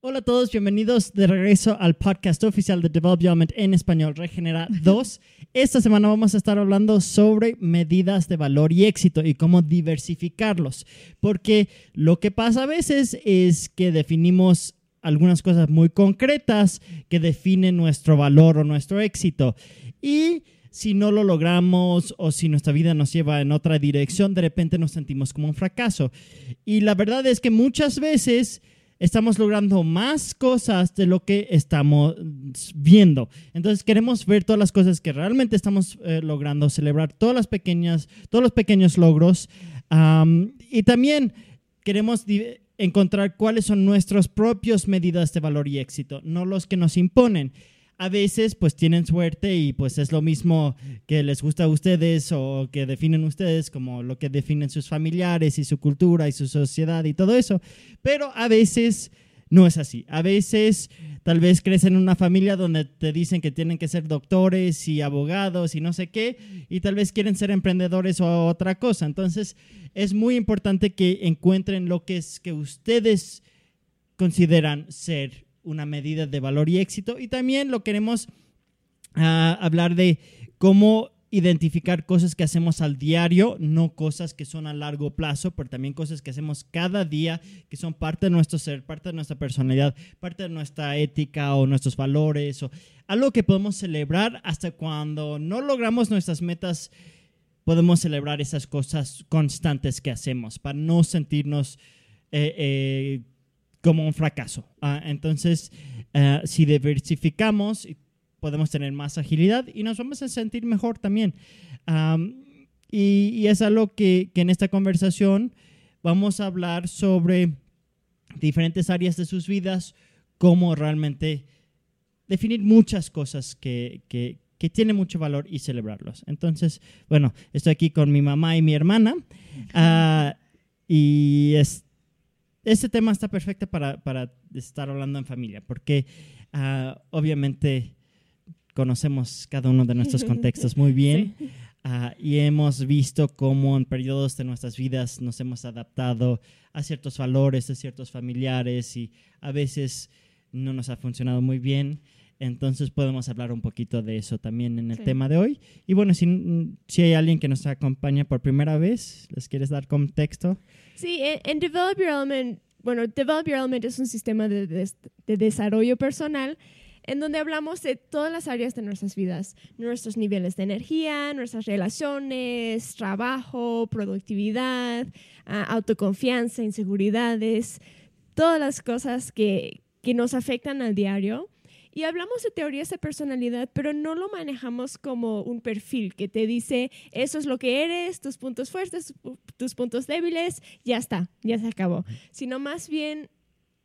Hola a todos, bienvenidos de regreso al podcast oficial de Develop Element en español, Regenera 2. Esta semana vamos a estar hablando sobre medidas de valor y éxito y cómo diversificarlos, porque lo que pasa a veces es que definimos algunas cosas muy concretas que definen nuestro valor o nuestro éxito y si no lo logramos o si nuestra vida nos lleva en otra dirección, de repente nos sentimos como un fracaso. Y la verdad es que muchas veces estamos logrando más cosas de lo que estamos viendo. Entonces queremos ver todas las cosas que realmente estamos eh, logrando, celebrar todas las pequeñas, todos los pequeños logros y también queremos encontrar cuáles son nuestras propias medidas de valor y éxito, no los que nos imponen a veces pues tienen suerte y pues es lo mismo que les gusta a ustedes o que definen ustedes como lo que definen sus familiares y su cultura y su sociedad y todo eso. Pero a veces no es así. A veces tal vez crecen en una familia donde te dicen que tienen que ser doctores y abogados y no sé qué, y tal vez quieren ser emprendedores o otra cosa. Entonces es muy importante que encuentren lo que es que ustedes consideran ser una medida de valor y éxito. Y también lo queremos ah, hablar de cómo identificar cosas que hacemos al diario, no cosas que son a largo plazo, pero también cosas que hacemos cada día, que son parte de nuestro ser, parte de nuestra personalidad, parte de nuestra ética o nuestros valores, o algo que podemos celebrar hasta cuando no logramos nuestras metas, podemos celebrar esas cosas constantes que hacemos para no sentirnos... Eh, eh, como un fracaso. Ah, entonces, eh, si diversificamos, podemos tener más agilidad y nos vamos a sentir mejor también. y, es algo que, que, en esta conversación vamos a hablar sobre diferentes áreas de sus vidas, cómo realmente definir muchas cosas que, que, que tienen mucho valor y celebrarlos. Entonces, bueno, estoy aquí con mi mamá y mi hermana. Uh, y es, este tema está perfecto para, para estar hablando en familia, porque ah, obviamente conocemos cada uno de nuestros contextos muy bien ah, y hemos visto cómo en periodos de nuestras vidas nos hemos adaptado a ciertos valores de ciertos familiares y a veces no nos ha funcionado muy bien. Entonces podemos hablar un poquito de eso también en el tema de hoy. Y bueno, si, si hay alguien que nos acompaña por primera vez, ¿les quieres dar contexto? Sí, en, Develop Your Element, bueno, Develop Your Element es un sistema de, de, desarrollo personal en donde hablamos de todas las áreas de nuestras vidas, nuestros niveles de energía, nuestras relaciones, trabajo, productividad, ah, autoconfianza, inseguridades, todas las cosas que, que nos afectan al diario y hablamos de teorías de personalidad, pero no lo manejamos como un perfil que te dice, eso es lo que eres, tus puntos fuertes, tus puntos débiles, ya está, ya se acabó. Sino más bien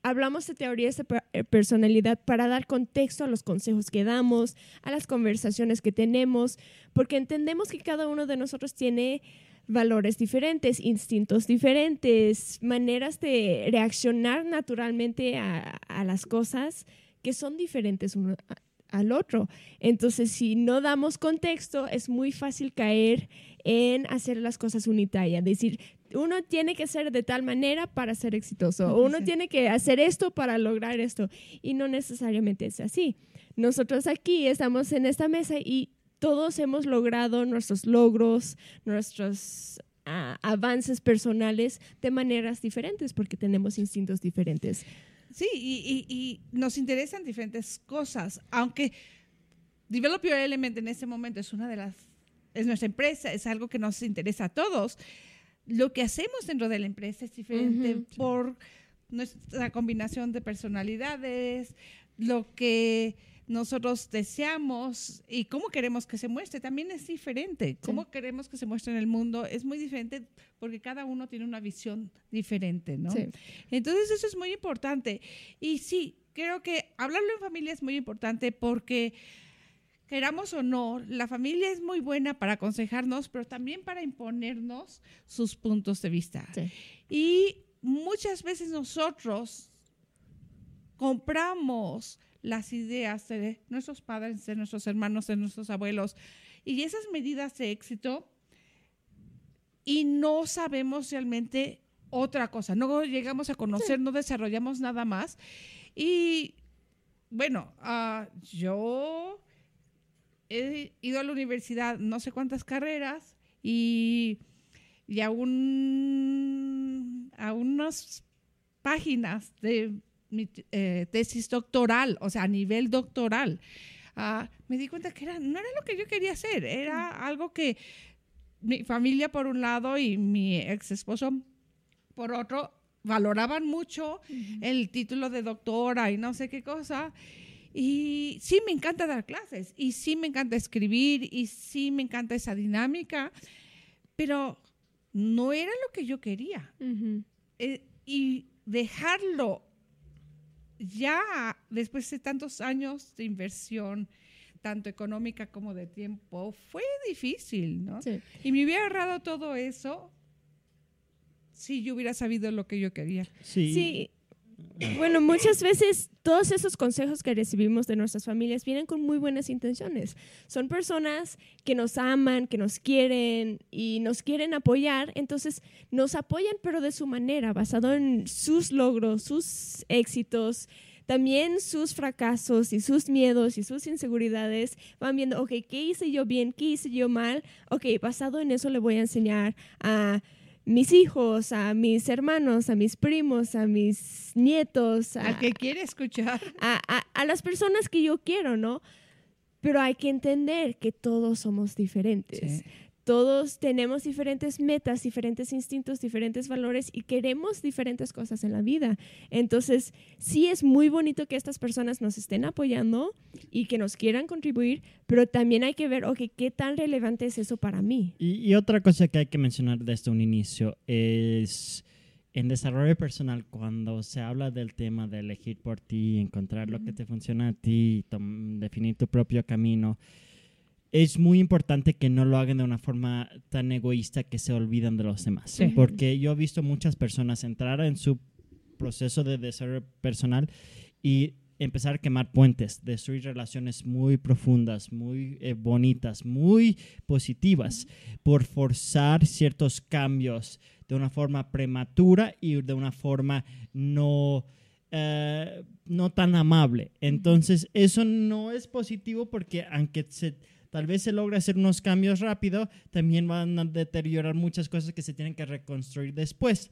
hablamos de teorías de eh, personalidad para dar contexto a los consejos que damos, a las conversaciones que tenemos, porque entendemos que cada uno de nosotros tiene valores diferentes, instintos diferentes, maneras de reaccionar naturalmente a, a las cosas que son diferentes uno al otro. Entonces, si no damos contexto, es muy fácil caer en hacer las cosas unitarias, decir, uno tiene que ser de tal manera para ser exitoso, uno tiene que hacer esto para lograr esto, y no necesariamente es así. Nosotros aquí estamos en esta mesa y todos hemos logrado nuestros logros, nuestros ah, avances personales de maneras diferentes porque tenemos instintos diferentes. Sí, y, nos interesan diferentes cosas, aunque Develop Your Element en este momento es una de las, es nuestra empresa, es algo que nos interesa a todos. Lo que hacemos dentro de la empresa es diferente por nuestra combinación de personalidades, lo que nosotros deseamos y cómo queremos que se muestre también es diferente. Cómo queremos que se muestre en el mundo es muy diferente porque cada uno tiene una visión diferente, ¿no? Entonces eso es muy importante. Y sí, creo que hablarlo en familia es muy importante porque queramos o no, la familia es muy buena para aconsejarnos, pero también para imponernos sus puntos de vista. Y muchas veces nosotros compramos las ideas de nuestros padres, de nuestros hermanos, de nuestros abuelos. Y esas medidas de éxito y no sabemos realmente otra cosa, no llegamos a conocer, no desarrollamos nada más. Y bueno, ah, yo he ido a la universidad no sé cuántas carreras y, y a, un, a unas páginas de mi eh, tesis doctoral, o sea, a nivel doctoral, ah, me di cuenta que era, no era lo que yo quería hacer, era algo que mi familia por un lado y mi ex esposo por otro valoraban mucho el título de doctora y no sé qué cosa. Y sí me encanta dar clases, y sí me encanta escribir, y sí me encanta esa dinámica, pero no era lo que yo quería. Eh, y dejarlo ya después de tantos años de inversión, tanto económica como de tiempo, fue difícil, ¿no? Y me hubiera agarrado todo eso si yo hubiera sabido lo que yo quería. sí. Bueno, muchas veces todos esos consejos que recibimos de nuestras familias vienen con muy buenas intenciones. Son personas que nos aman, que nos quieren y nos quieren apoyar, entonces nos apoyan pero de su manera, basado en sus logros, sus éxitos, también sus fracasos y sus miedos y sus inseguridades. Van viendo, ok, ¿qué hice yo bien? ¿Qué hice yo mal? Ok, basado en eso le voy a enseñar a mis hijos, a mis hermanos, a mis primos, a mis nietos. Al que quiere escuchar. A, a, las personas que yo quiero, ¿no? Pero hay que entender que todos somos diferentes. Todos tenemos diferentes metas, diferentes instintos, diferentes valores y queremos diferentes cosas en la vida. Entonces, sí es muy bonito que estas personas nos estén apoyando y que nos quieran contribuir, pero también hay que ver, ok, ¿qué tan relevante es eso para mí? Y, otra cosa que hay que mencionar desde un inicio es en desarrollo personal, cuando se habla del tema de elegir por ti, encontrar lo que te funciona a ti, definir tu propio camino es muy importante que no lo hagan de una forma tan egoísta que se olvidan de los demás. Porque yo he visto muchas personas entrar en su proceso de desarrollo personal y empezar a quemar puentes, destruir relaciones muy profundas, muy eh, bonitas, muy positivas, por forzar ciertos cambios de una forma prematura y de una forma no... Eh, no tan amable. Entonces, eso no es positivo porque aunque se, tal vez se logra hacer unos cambios rápido, también van a deteriorar muchas cosas que se tienen que reconstruir después.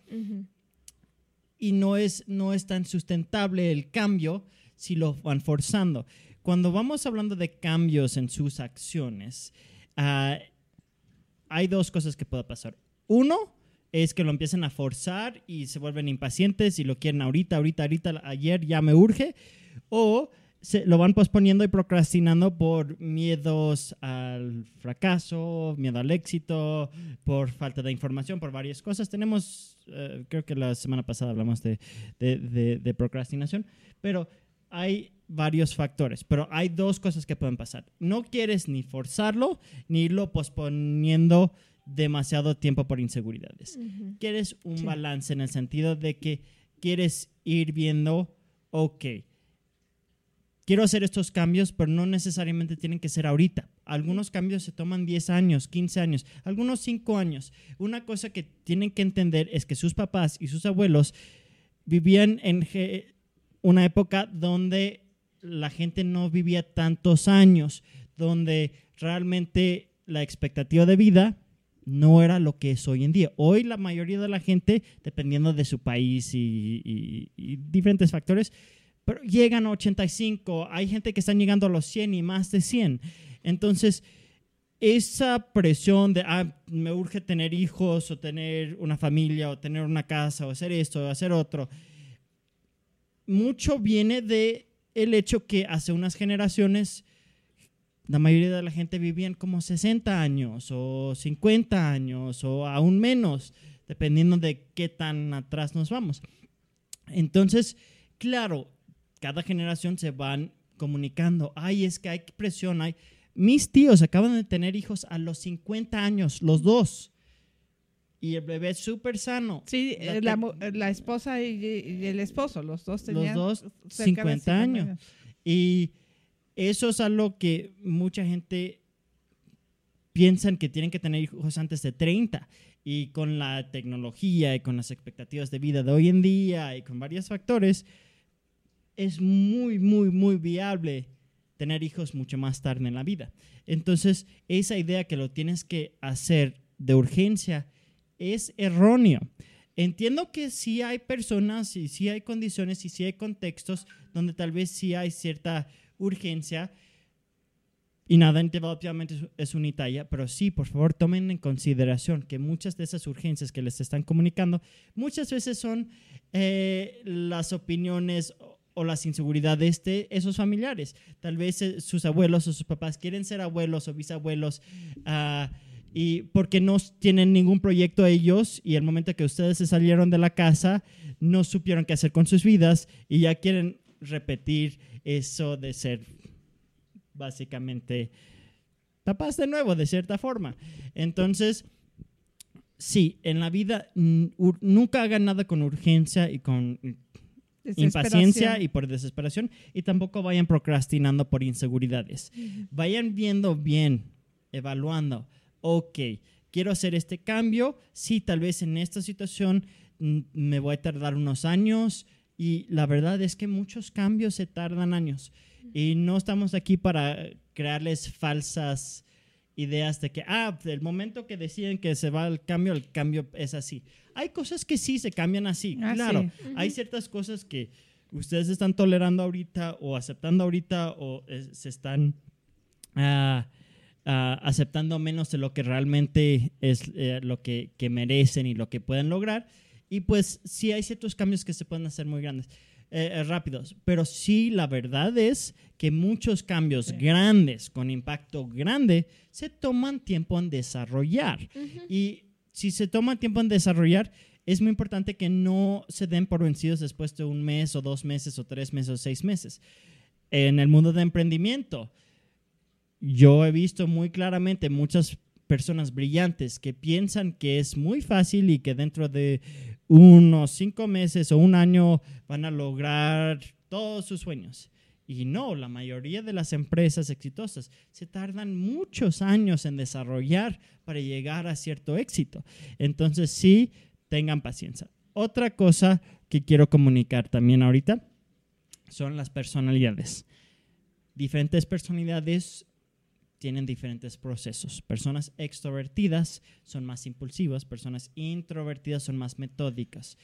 Y no es, no es tan sustentable el cambio si lo van forzando. Cuando vamos hablando de cambios en sus acciones, ah, hay dos cosas que pueden pasar. Uno es que lo empiecen a forzar y se vuelven impacientes y lo quieren ahorita, ahorita, ahorita, ayer ya me urge. O se, lo van posponiendo y procrastinando por miedos al fracaso, miedo al éxito, por falta de información, por varias cosas. Tenemos, eh, creo que la semana pasada hablamos de, de, de, procrastinación, pero hay varios factores, pero hay dos cosas que pueden pasar. No quieres ni forzarlo, ni irlo posponiendo demasiado tiempo por inseguridades. Quieres un balance en el sentido de que quieres ir viendo, ok, quiero hacer estos cambios, pero no necesariamente tienen que ser ahorita. Algunos cambios se toman 10 años, 15 años, algunos 5 años. Una cosa que tienen que entender es que sus papás y sus abuelos vivían en una época donde la gente no vivía tantos años, donde realmente la expectativa de vida no era lo que es hoy en día. Hoy la mayoría de la gente, dependiendo de su país y, y diferentes factores, pero llegan a 85, hay gente que están llegando a los 100 y más de 100. Entonces, esa presión de, ah, me urge tener hijos o tener una familia o tener una casa o hacer esto o hacer otro, mucho viene de el hecho que hace unas generaciones la mayoría de la gente vivían como 60 años o 50 años o aún menos, dependiendo de qué tan atrás nos vamos. Entonces, claro, cada generación se van comunicando, ay, es que hay presión, hay... Mis tíos acaban de tener hijos a los 50 años, los dos. Y el bebé es súper sano. Sí, la, eh, la, esposa y, el esposo, los dos tenían los dos 50, años. Y eso es algo que mucha gente piensan que tienen que tener hijos antes de 30. Y con la tecnología y con las expectativas de vida de hoy en día y con varios factores, es muy, muy, muy viable tener hijos mucho más tarde en la vida. Entonces, esa idea que lo tienes que hacer de urgencia es erróneo. Entiendo que sí hay personas y sí hay condiciones y sí hay contextos donde tal vez sí hay cierta urgencia y nada en development es, es unitaria, pero sí, por favor, tomen en consideración que muchas de esas urgencias que les están comunicando muchas veces son eh, las opiniones o las inseguridades de esos familiares. Tal vez eh, sus abuelos o sus papás quieren ser abuelos o bisabuelos. Uh, y porque no tienen ningún proyecto ellos y el momento que ustedes se salieron de la casa no supieron qué hacer con sus vidas y ya quieren repetir eso de ser básicamente papás de nuevo de cierta forma. Entonces, sí, en la vida nunca hagan nada con urgencia y con impaciencia y por desesperación y tampoco vayan procrastinando por inseguridades. Vayan viendo bien, evaluando. Ok, quiero hacer este cambio, sí, tal vez en esta situación mm, me voy a tardar unos años y la verdad es que muchos cambios se tardan años. Y no estamos aquí para crearles falsas ideas de que, ah, el momento que deciden que se va el cambio, el cambio es así. Hay cosas que sí se cambian así, ah, claro. Hay ciertas cosas que ustedes están tolerando ahorita o aceptando ahorita o se están... Uh, Ah, aceptando menos de lo que realmente es eh, lo que, merecen y lo que pueden lograr. Y pues sí hay ciertos cambios que se pueden hacer muy grandes, eh, eh, rápidos, pero sí la verdad es que muchos cambios grandes, con impacto grande, se toman tiempo en desarrollar. Y si se toma tiempo en desarrollar, es muy importante que no se den por vencidos después de un mes o dos meses o tres meses o seis meses. En el mundo de emprendimiento, yo he visto muy claramente muchas personas brillantes que piensan que es muy fácil y que dentro de unos cinco meses o un año van a lograr todos sus sueños. Y no, la mayoría de las empresas exitosas se tardan muchos años en desarrollar para llegar a cierto éxito. Entonces sí, tengan paciencia. Otra cosa que quiero comunicar también ahorita son las personalidades. Diferentes personalidades tienen diferentes procesos. Personas extrovertidas son más impulsivas, personas introvertidas son más metódicas.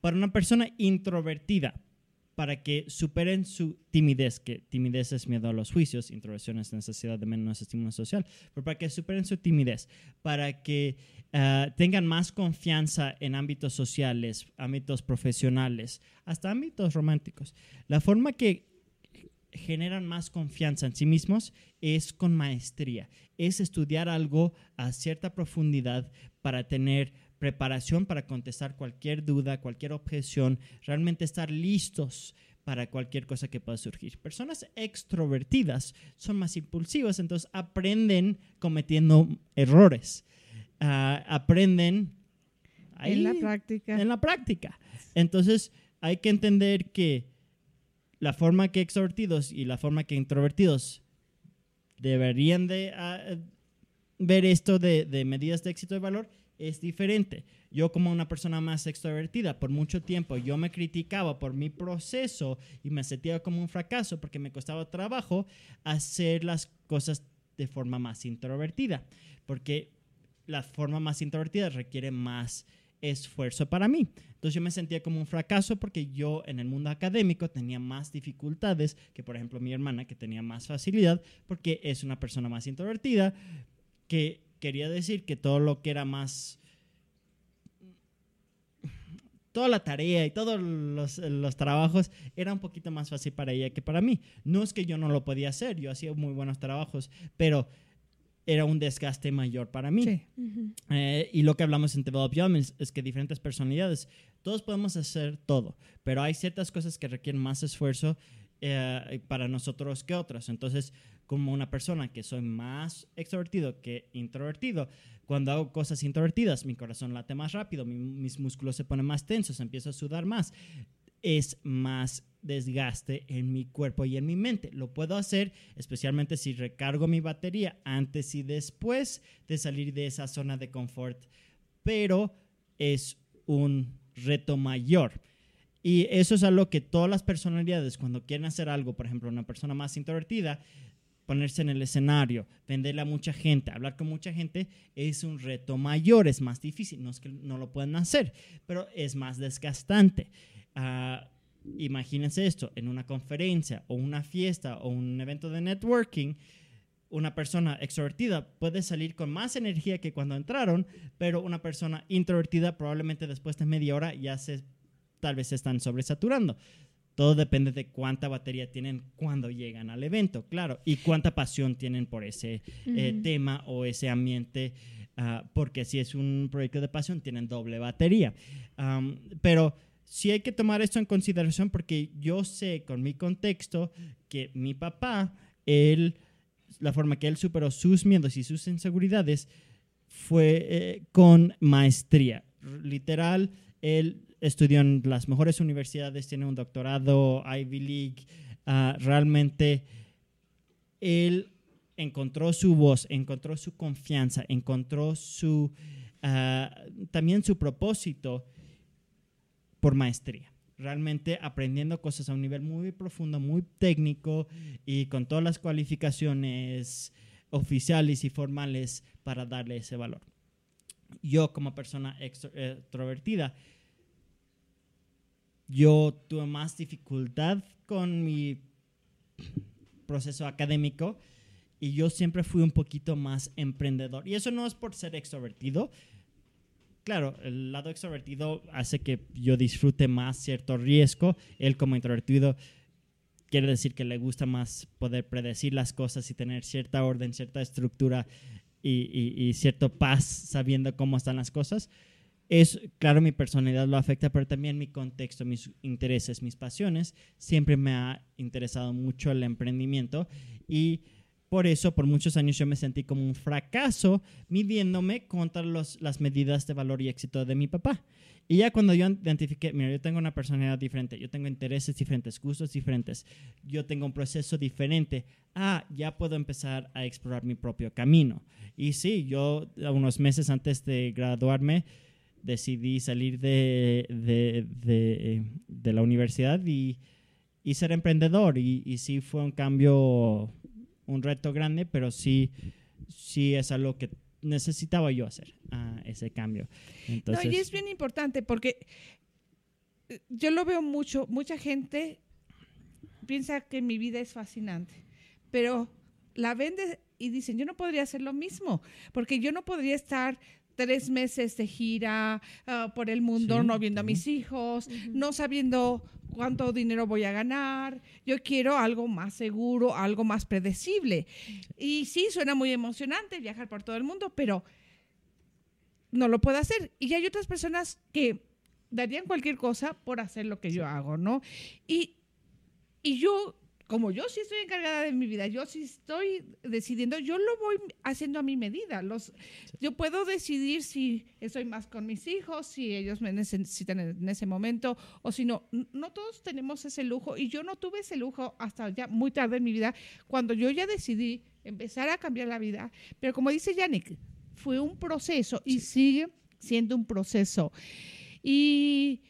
Para una persona introvertida, para que superen su timidez, que timidez es miedo a los juicios, introversión es necesidad de menos estímulo social, pero para que superen su timidez, para que uh, tengan más confianza en ámbitos sociales, ámbitos profesionales, hasta ámbitos románticos. La forma que generan más confianza en sí mismos es con maestría, es estudiar algo a cierta profundidad para tener preparación para contestar cualquier duda, cualquier objeción, realmente estar listos para cualquier cosa que pueda surgir. Personas extrovertidas son más impulsivas, entonces aprenden cometiendo errores, ah, aprenden en la práctica. En la práctica. Entonces hay que entender que la forma que extrovertidos y la forma que introvertidos deberían de ah, ver esto de, medidas de éxito y valor es diferente. Yo como una persona más extrovertida, por mucho tiempo yo me criticaba por mi proceso y me sentía como un fracaso porque me costaba trabajo hacer las cosas de forma más introvertida, porque la forma más introvertida requiere más esfuerzo para mí. Entonces yo me sentía como un fracaso porque yo en el mundo académico tenía más dificultades que por ejemplo mi hermana que tenía más facilidad porque es una persona más introvertida que quería decir que todo lo que era más toda la tarea y todos los, los, trabajos era un poquito más fácil para ella que para mí. No es que yo no lo podía hacer, yo hacía muy buenos trabajos, pero era un desgaste mayor para mí. Eh, y lo que hablamos en Develop es, que diferentes personalidades, todos podemos hacer todo, pero hay ciertas cosas que requieren más esfuerzo eh, para nosotros que otras. Entonces, como una persona que soy más extrovertido que introvertido, cuando hago cosas introvertidas, mi corazón late más rápido, mis músculos se ponen más tensos, empiezo a sudar más. Es más desgaste en mi cuerpo y en mi mente. Lo puedo hacer especialmente si recargo mi batería antes y después de salir de esa zona de confort, pero es un reto mayor. Y eso es algo que todas las personalidades, cuando quieren hacer algo, por ejemplo, una persona más introvertida, ponerse en el escenario, venderle a mucha gente, hablar con mucha gente, es un reto mayor, es más difícil. No es que no lo puedan hacer, pero es más desgastante. Ah, imagínense esto, en una conferencia o una fiesta o un evento de networking, una persona extrovertida puede salir con más energía que cuando entraron, pero una persona introvertida probablemente después de media hora ya se tal vez se están sobresaturando. Todo depende de cuánta batería tienen cuando llegan al evento, claro, y cuánta pasión tienen por ese eh, tema o ese ambiente, ah, porque si es un proyecto de pasión, tienen doble batería. Pero sí hay que tomar esto en consideración porque yo sé con mi contexto que mi papá, él, la forma que él superó sus miedos y sus inseguridades fue eh, con maestría. Literal, él estudió en las mejores universidades, tiene un doctorado, Ivy League. ah, realmente, él encontró su voz, encontró su confianza, encontró su, ah, también su propósito por maestría. Realmente aprendiendo cosas a un nivel muy profundo, muy técnico y con todas las cualificaciones oficiales y formales para darle ese valor. Yo como persona extro- extrovertida, yo tuve más dificultad con mi proceso académico y yo siempre fui un poquito más emprendedor. Y eso no es por ser extrovertido. Claro, el lado extrovertido hace que yo disfrute más cierto riesgo. Él como introvertido quiere decir que le gusta más poder predecir las cosas y tener cierta orden, cierta estructura y, y, cierto paz sabiendo cómo están las cosas. Es, claro, mi personalidad lo afecta, pero también mi contexto, mis intereses, mis pasiones. Siempre me ha interesado mucho el emprendimiento y por eso por muchos años yo me sentí como un fracaso midiéndome contra los, las medidas de valor y éxito de mi papá. Y ya cuando yo identifiqué, mira, yo tengo una personalidad diferente, yo tengo intereses diferentes, gustos diferentes, yo tengo un proceso diferente, ah, ya puedo empezar a explorar mi propio camino. Y sí, yo unos meses antes de graduarme decidí salir de, de, de, de la universidad y, y ser emprendedor. Y, y sí fue un cambio, un reto grande, pero sí, sí es algo que necesitaba yo hacer, ah, ese cambio. Entonces, No, y es bien importante porque eh, yo lo veo mucho, mucha gente piensa que mi vida es fascinante, pero la vende y dicen, yo no podría hacer lo mismo, porque yo no podría estar tres meses de gira ah, por el mundo, Sí, no viendo a mis hijos, no sabiendo cuánto dinero voy a ganar. Yo quiero algo más seguro, algo más predecible. Y sí, suena muy emocionante viajar por todo el mundo, pero no lo puedo hacer. Y hay otras personas que darían cualquier cosa por hacer lo que yo hago, ¿no? Y, y yo, como yo sí estoy encargada de mi vida, yo sí estoy decidiendo, yo lo voy haciendo a mi medida. Los, Yo puedo decidir si estoy más con mis hijos, si ellos me necesitan en ese momento o si no. No todos tenemos ese lujo y yo no tuve ese lujo hasta ya muy tarde en mi vida, cuando yo ya decidí empezar a cambiar la vida. Pero como dice Yannick, fue un proceso y sigue siendo un proceso. Y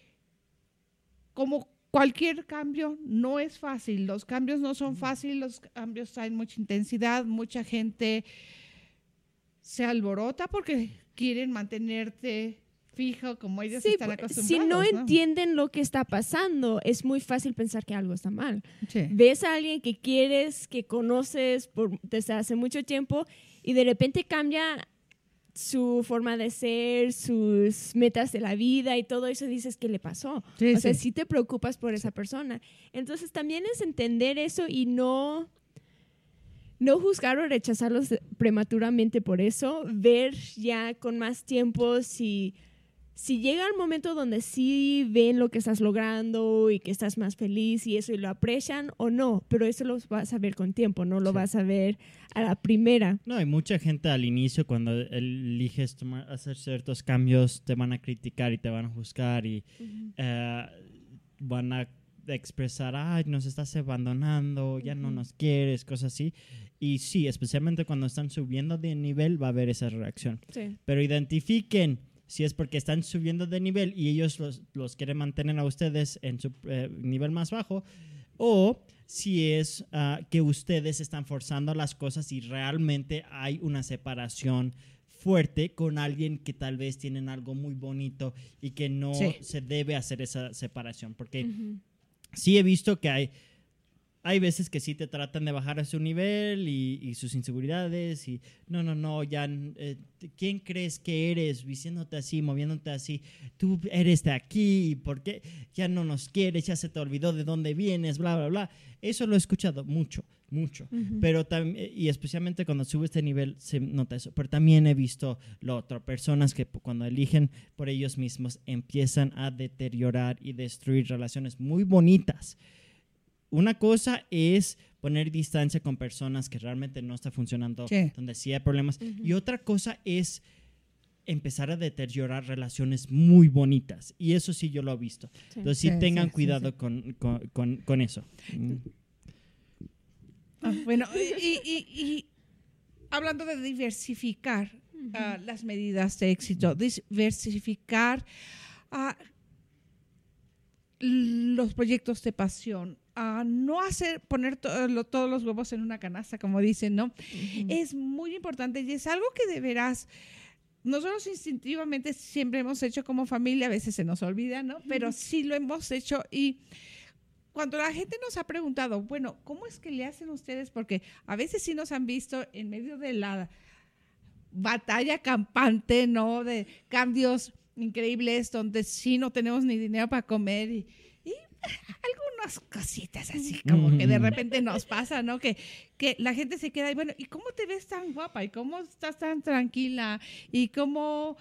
como cualquier cambio, no es fácil. Los cambios no son fáciles, los cambios traen mucha intensidad, mucha gente se alborota porque quieren mantenerte fijo como ellos Sí, están acostumbrados. si no entienden lo que está pasando, es muy fácil pensar que algo está mal. Sí. Ves a alguien que quieres, que conoces por, desde hace mucho tiempo y de repente cambia su forma de ser, sus metas de la vida y todo eso, dices, ¿qué le pasó? Sí, o sea, sí. sí te preocupas por esa persona. Entonces también es entender eso y no, no juzgar o rechazarlos prematuramente por eso, ver ya con más tiempo si, si llega el momento donde sí ven lo que estás logrando y que estás más feliz y eso y lo aprecian o no, pero eso lo vas a ver con tiempo, no lo Sí. vas a ver a la primera. No, hay mucha gente al inicio cuando eliges tomar, hacer ciertos cambios te van a criticar y te van a juzgar y eh, van a expresar, ay, nos estás abandonando, ya no nos quieres, cosas así. Y sí, especialmente cuando están subiendo de nivel va a haber esa reacción. Sí. Pero identifiquen si es porque están subiendo de nivel y ellos los, los quieren mantener a ustedes en su eh, nivel más bajo, o si es ah, que ustedes están forzando las cosas y realmente hay una separación fuerte con alguien que tal vez tienen algo muy bonito y que no Sí. se debe hacer esa separación. Porque Ujú. sí he visto que hay, hay veces que sí te tratan de bajar a su nivel y, y sus inseguridades y no, no, no, ya, eh, ¿quién crees que eres diciéndote así, moviéndote así? Tú eres de aquí, ¿por qué ya no nos quieres? Ya se te olvidó de dónde vienes, bla, bla, bla. Eso lo he escuchado mucho, mucho. Pero también, y especialmente cuando sube este nivel se nota eso. Pero también he visto lo otro, personas que cuando eligen por ellos mismos empiezan a deteriorar y destruir relaciones muy bonitas. Una cosa es poner distancia con personas que realmente no está funcionando, Sí. donde sí hay problemas. Y otra cosa es empezar a deteriorar relaciones muy bonitas. Y eso sí yo lo he visto. Sí. Entonces sí, Sí, tengan cuidado sí. Con, con, con- con eso. Mm. Ah, bueno, y, y- y hablando de diversificar ah, las medidas de éxito, diversificar ah, los proyectos de pasión, ah, no hacer poner to- lo- todos los huevos en una canasta, como dicen, ¿no? Es muy importante y es algo que deberás. Nosotros instintivamente siempre hemos hecho como familia, a veces se nos olvida, ¿no? Pero sí lo hemos hecho y cuando la gente nos ha preguntado, bueno, ¿cómo es que le hacen ustedes? Porque a veces sí nos han visto en medio de la batalla campante, ¿no? De cambios increíbles donde sí no tenemos ni dinero para comer y, y cositas así como que de repente nos pasa, ¿no? Que, que la gente se queda y bueno, ¿y cómo te ves tan guapa? ¿Y cómo estás tan tranquila? ¿Y cómo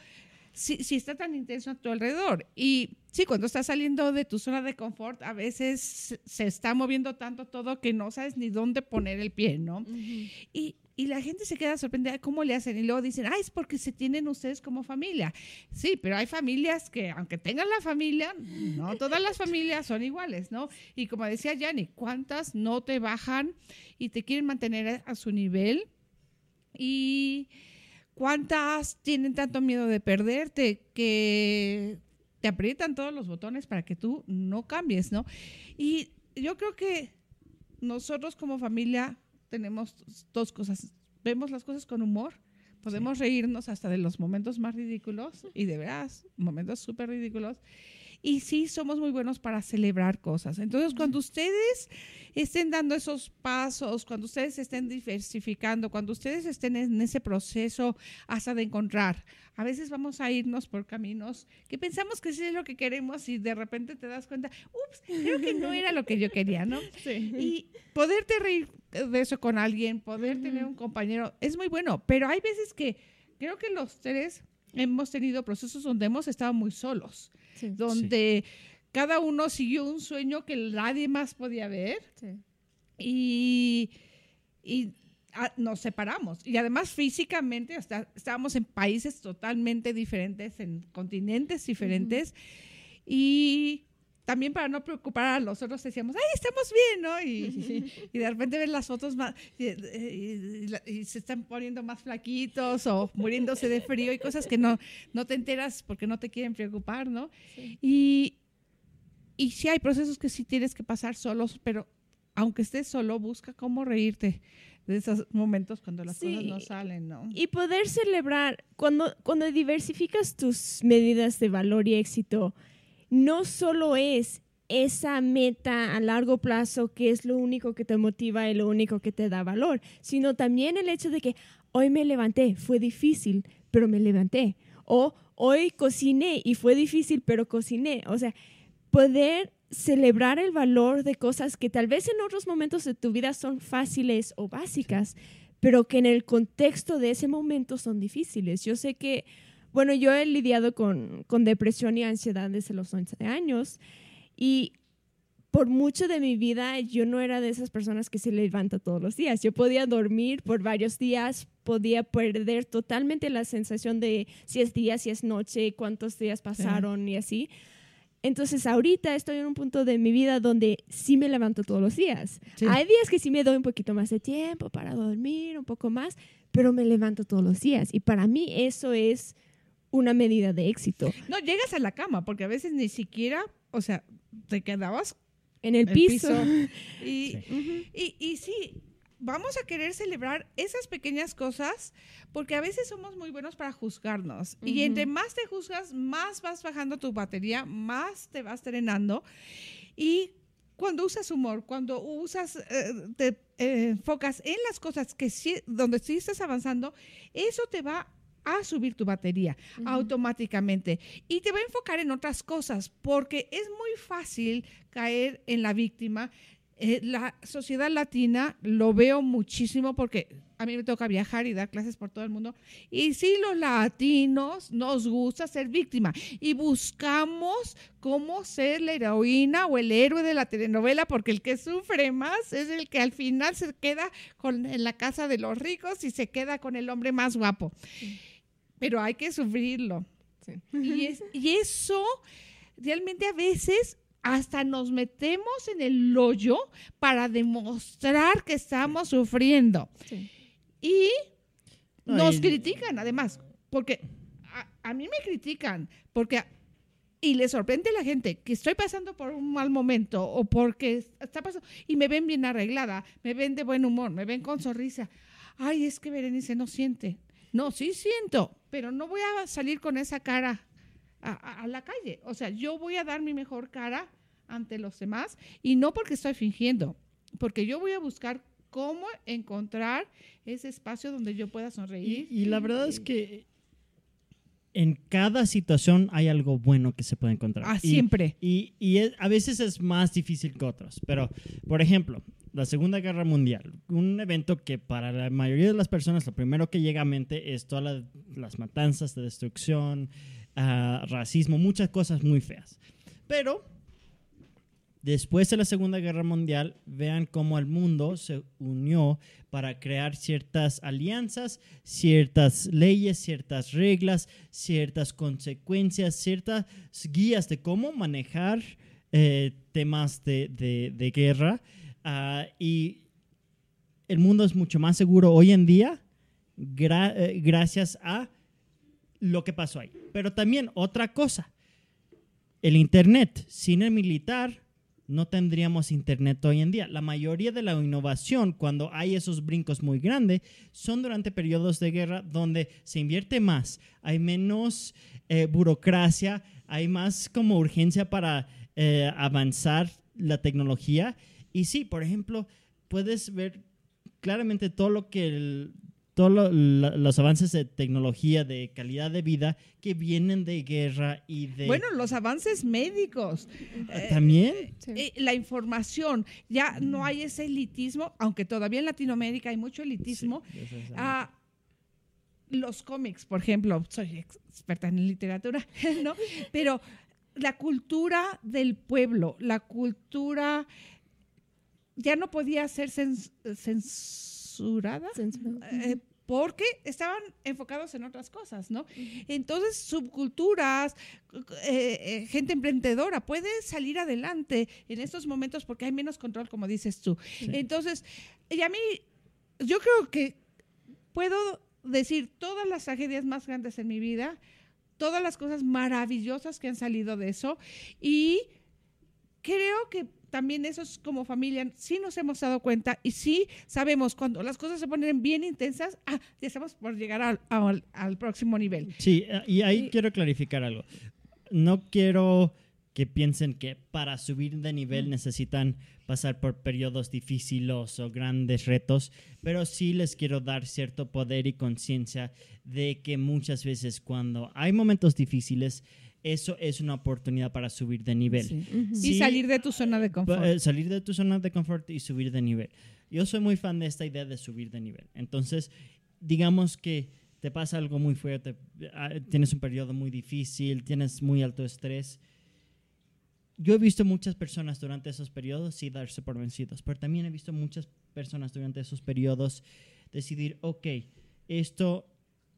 si, si está tan intenso a tu alrededor? Y sí, cuando estás saliendo de tu zona de confort, a veces se- está moviendo tanto todo que no sabes ni dónde poner el pie, ¿no? Y, y la gente se queda sorprendida, ¿cómo le hacen? Y luego dicen, ah, es porque se tienen ustedes como familia. Sí, pero hay familias que, aunque tengan la familia, no todas las familias son iguales, ¿no? Y como decía Yanni, ¿cuántas no te bajan y te quieren mantener a, su nivel? Y cuántas tienen tanto miedo de perderte que te aprietan todos los botones para que tú no cambies, ¿no? Y yo creo que nosotros como familia tenemos dos cosas. Vemos las cosas con humor, podemos reírnos hasta de los momentos más ridículos y de veras, momentos súper ridículos. Y sí, somos muy buenos para celebrar cosas. Entonces, cuando ustedes estén dando esos pasos, cuando ustedes estén diversificando, cuando ustedes estén en ese proceso hasta de encontrar, a veces vamos a irnos por caminos que pensamos que sí es lo que queremos y de repente te das cuenta, ups, creo que no era lo que yo quería, ¿no? Sí. Y poderte reír de eso con alguien, poder tener un compañero, es muy bueno, pero hay veces que creo que los tres hemos tenido procesos donde hemos estado muy solos, Sí. donde cada uno siguió un sueño que nadie más podía ver Sí. y, y, ah, nos separamos. Y además físicamente hasta, estábamos en países totalmente diferentes, en continentes diferentes. Y también para no preocupar a los otros decíamos, ay, estamos bien, ¿no? Y, y de repente ves las fotos más, y, se están poniendo más flaquitos o muriéndose de frío y cosas que no, no te enteras porque no te quieren preocupar, ¿no? Sí. Y, y sí hay procesos que sí tienes que pasar solos, pero aunque estés solo, busca cómo reírte de esos momentos cuando las Sí. cosas no salen, ¿no? Y poder celebrar, cuando, cuando diversificas tus medidas de valor y éxito, no solo es esa meta a largo plazo que es lo único que te motiva y lo único que te da valor, sino también el hecho de que hoy me levanté, fue difícil, pero me levanté. O hoy cociné y fue difícil, pero cociné. O sea, poder celebrar el valor de cosas que tal vez en otros momentos de tu vida son fáciles o básicas, pero que en el contexto de ese momento son difíciles. Yo sé que, bueno, yo he lidiado con, con depresión y ansiedad desde los 11 años y por mucho de mi vida yo no era de esas personas que se levanta todos los días. Yo podía dormir por varios días, podía perder totalmente la sensación de si es día, si es noche, cuántos días pasaron y así. Entonces ahorita estoy en un punto de mi vida donde sí me levanto todos los días. Sí. Hay días que sí me doy un poquito más de tiempo para dormir, un poco más, pero me levanto todos los días. Y para mí eso es una medida de éxito. No llegas a la cama, porque a veces ni siquiera, o sea, te quedabas En el, el piso. Y, Ujú. y, y sí, vamos a querer celebrar esas pequeñas cosas porque a veces somos muy buenos para juzgarnos. Y entre más te juzgas, más vas bajando tu batería, más te vas drenando. Y cuando usas humor, cuando usas, eh, te eh, enfocas en las cosas que sí, donde sí estás avanzando, eso te va a subir tu batería automáticamente y te va a enfocar en otras cosas porque es muy fácil caer en la víctima. Eh, la sociedad latina lo veo muchísimo porque a mí me toca viajar y dar clases por todo el mundo. Y sí, los latinos nos gusta ser víctima y buscamos cómo ser la heroína o el héroe de la telenovela porque el que sufre más es el que al final se queda con, en la casa de los ricos y se queda con el hombre más guapo. Pero hay que sufrirlo. Sí. Y, es- y eso realmente a veces hasta nos metemos en el hoyo para demostrar que estamos sufriendo. Sí. Y No, nos critican además, porque a, a mí me critican, porque y le sorprende a la gente que estoy pasando por un mal momento o porque está pasando y me ven bien arreglada, me ven de buen humor, me ven con sonrisa. Ay, es que Berenice no siente. No, sí siento, pero no voy a salir con esa cara a, a- a la calle. O sea, yo voy a dar mi mejor cara ante los demás y no porque estoy fingiendo, porque yo voy a buscar cómo encontrar ese espacio donde yo pueda Y, sonreír. y la verdad es que en cada situación hay algo bueno que se puede encontrar. Ah, Y- siempre. Y, y es- a veces es más difícil que otros. Pero, por ejemplo, la Segunda Guerra Mundial, un evento que para la mayoría de las personas lo primero que llega a mente es todas la- las matanzas de destrucción, ah, racismo, muchas cosas muy feas. Pero después de la Segunda Guerra Mundial, vean cómo el mundo se unió para crear ciertas alianzas, ciertas leyes, ciertas reglas, ciertas consecuencias, ciertas guías de cómo manejar eh, temas de, de- de guerra. Ah, y el mundo es mucho más seguro hoy en día eh, gracias a lo que pasó ahí. Pero también otra cosa, el Internet, sin el militar, no tendríamos Internet hoy en día. La mayoría de la innovación, cuando hay esos brincos muy grandes, son durante periodos de guerra donde se invierte más, hay menos eh, burocracia, hay más como urgencia para eh, avanzar la tecnología. Y sí, por ejemplo, puedes ver claramente todo lo que el- todos lo- los avances de tecnología, de calidad de vida que vienen de guerra y de... Bueno, los avances médicos. eh, también. Sí. eh, la información, ya no hay ese elitismo, aunque todavía en Latinoamérica hay mucho elitismo. Sí. Ah, los cómics, por ejemplo, soy ex- experta en literatura, ¿no? Pero la cultura del pueblo, la cultura ya no podía ser cens- censurada eh, porque estaban enfocados en otras cosas, ¿no? Entonces, subculturas, eh, eh, gente emprendedora puede salir adelante en estos momentos porque hay menos control, como dices tú. Sí. Entonces, y a mí, yo creo que puedo decir todas las tragedias más grandes en mi vida, todas las cosas maravillosas que han salido de eso y creo que también eso es como familia, sí nos hemos dado cuenta y sí sabemos cuando las cosas se ponen bien intensas, ah, ya estamos por llegar al, al- al próximo nivel. Sí, eh, y ahí Y- quiero clarificar algo. No quiero que piensen que para subir de nivel necesitan pasar por periodos difíciles o grandes retos, pero sí les quiero dar cierto poder y conciencia de que muchas veces cuando hay momentos difíciles, eso es una oportunidad para subir de nivel. Sí. Ujú. Sí. Y salir de tu zona de confort. Eh, salir de tu zona de confort y subir de nivel. Yo soy muy fan de esta idea de subir de nivel. Entonces, digamos que te pasa algo muy fuerte, ah, tienes un periodo muy difícil, tienes muy alto estrés. Yo he visto muchas personas durante esos periodos sí darse por vencidos, pero también he visto muchas personas durante esos periodos decidir, ok, esto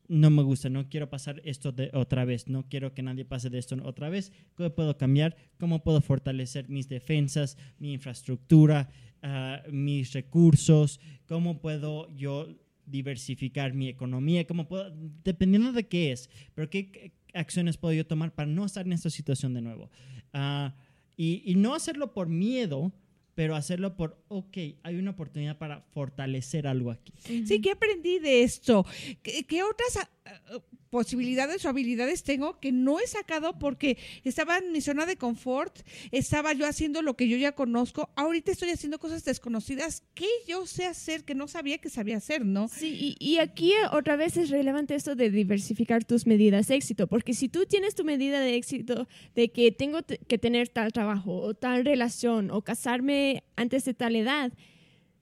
no me gusta, no quiero pasar esto de otra vez, no quiero que nadie pase de esto otra vez. ¿Cómo puedo cambiar? ¿Cómo puedo fortalecer mis defensas, mi infraestructura, ah, mis recursos? ¿Cómo puedo yo diversificar mi economía? ¿Cómo puedo, dependiendo de qué es, pero qué, acciones puedo yo tomar para no estar en esta situación de nuevo? Ah, y, y no hacerlo por miedo, pero hacerlo por, ok, hay una oportunidad para fortalecer algo aquí. Sí, ¿qué aprendí de esto? ¿Qué, qué otras ah, ah, posibilidades o habilidades tengo que no he sacado porque estaba en mi zona de confort, estaba yo haciendo lo que yo ya conozco, ahorita estoy haciendo cosas desconocidas que yo sé hacer, que no sabía que sabía hacer, ¿no? Sí, y, y aquí otra vez es relevante esto de diversificar tus medidas de éxito, porque si tú tienes tu medida de éxito de que tengo te- que tener tal trabajo o tal relación o casarme antes de tal edad,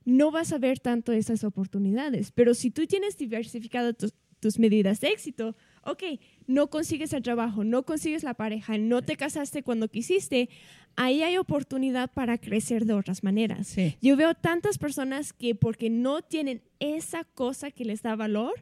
no vas a ver tanto esas oportunidades. Pero si tú tienes diversificado tus, tus medidas de éxito, ok, no consigues el trabajo, no consigues la pareja, no te casaste cuando quisiste, ahí hay oportunidad para crecer de otras maneras. Sí. Yo veo tantas personas que porque no tienen esa cosa que les da valor,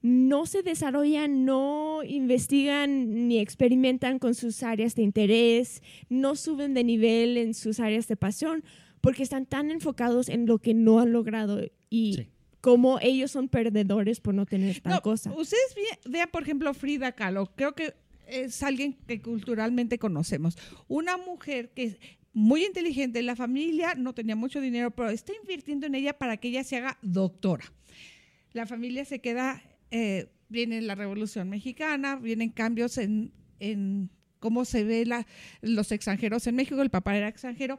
no se desarrollan, no investigan ni experimentan con sus áreas de interés, no suben de nivel en sus áreas de pasión, porque están tan enfocados en lo que no han logrado y Sí. como ellos son perdedores por no tener tal No, cosa. Ustedes ve- vean, por ejemplo, Frida Kahlo. Creo que es alguien que culturalmente conocemos. Una mujer que es muy inteligente, la familia no tenía mucho dinero, pero está invirtiendo en ella para que ella se haga doctora. La familia se queda, eh, viene la Revolución Mexicana, vienen cambios en, en cómo se ve la- los extranjeros en México, el papá era extranjero.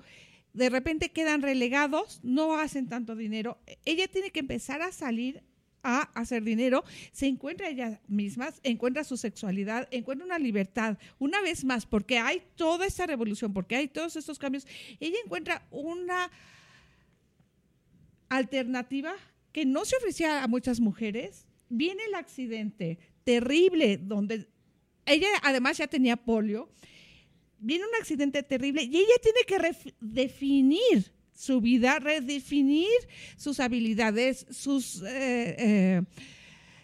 De repente quedan relegados, no hacen tanto dinero. Ella tiene que empezar a salir a hacer dinero, se encuentra ella misma, encuentra su sexualidad, encuentra una libertad. Una vez más, porque hay toda esta revolución, porque hay todos estos cambios, ella encuentra una alternativa que no se ofrecía a muchas mujeres. Viene el accidente terrible, donde ella además ya tenía polio. Viene un accidente terrible y ella tiene que definir su vida, redefinir sus habilidades, sus, eh, eh,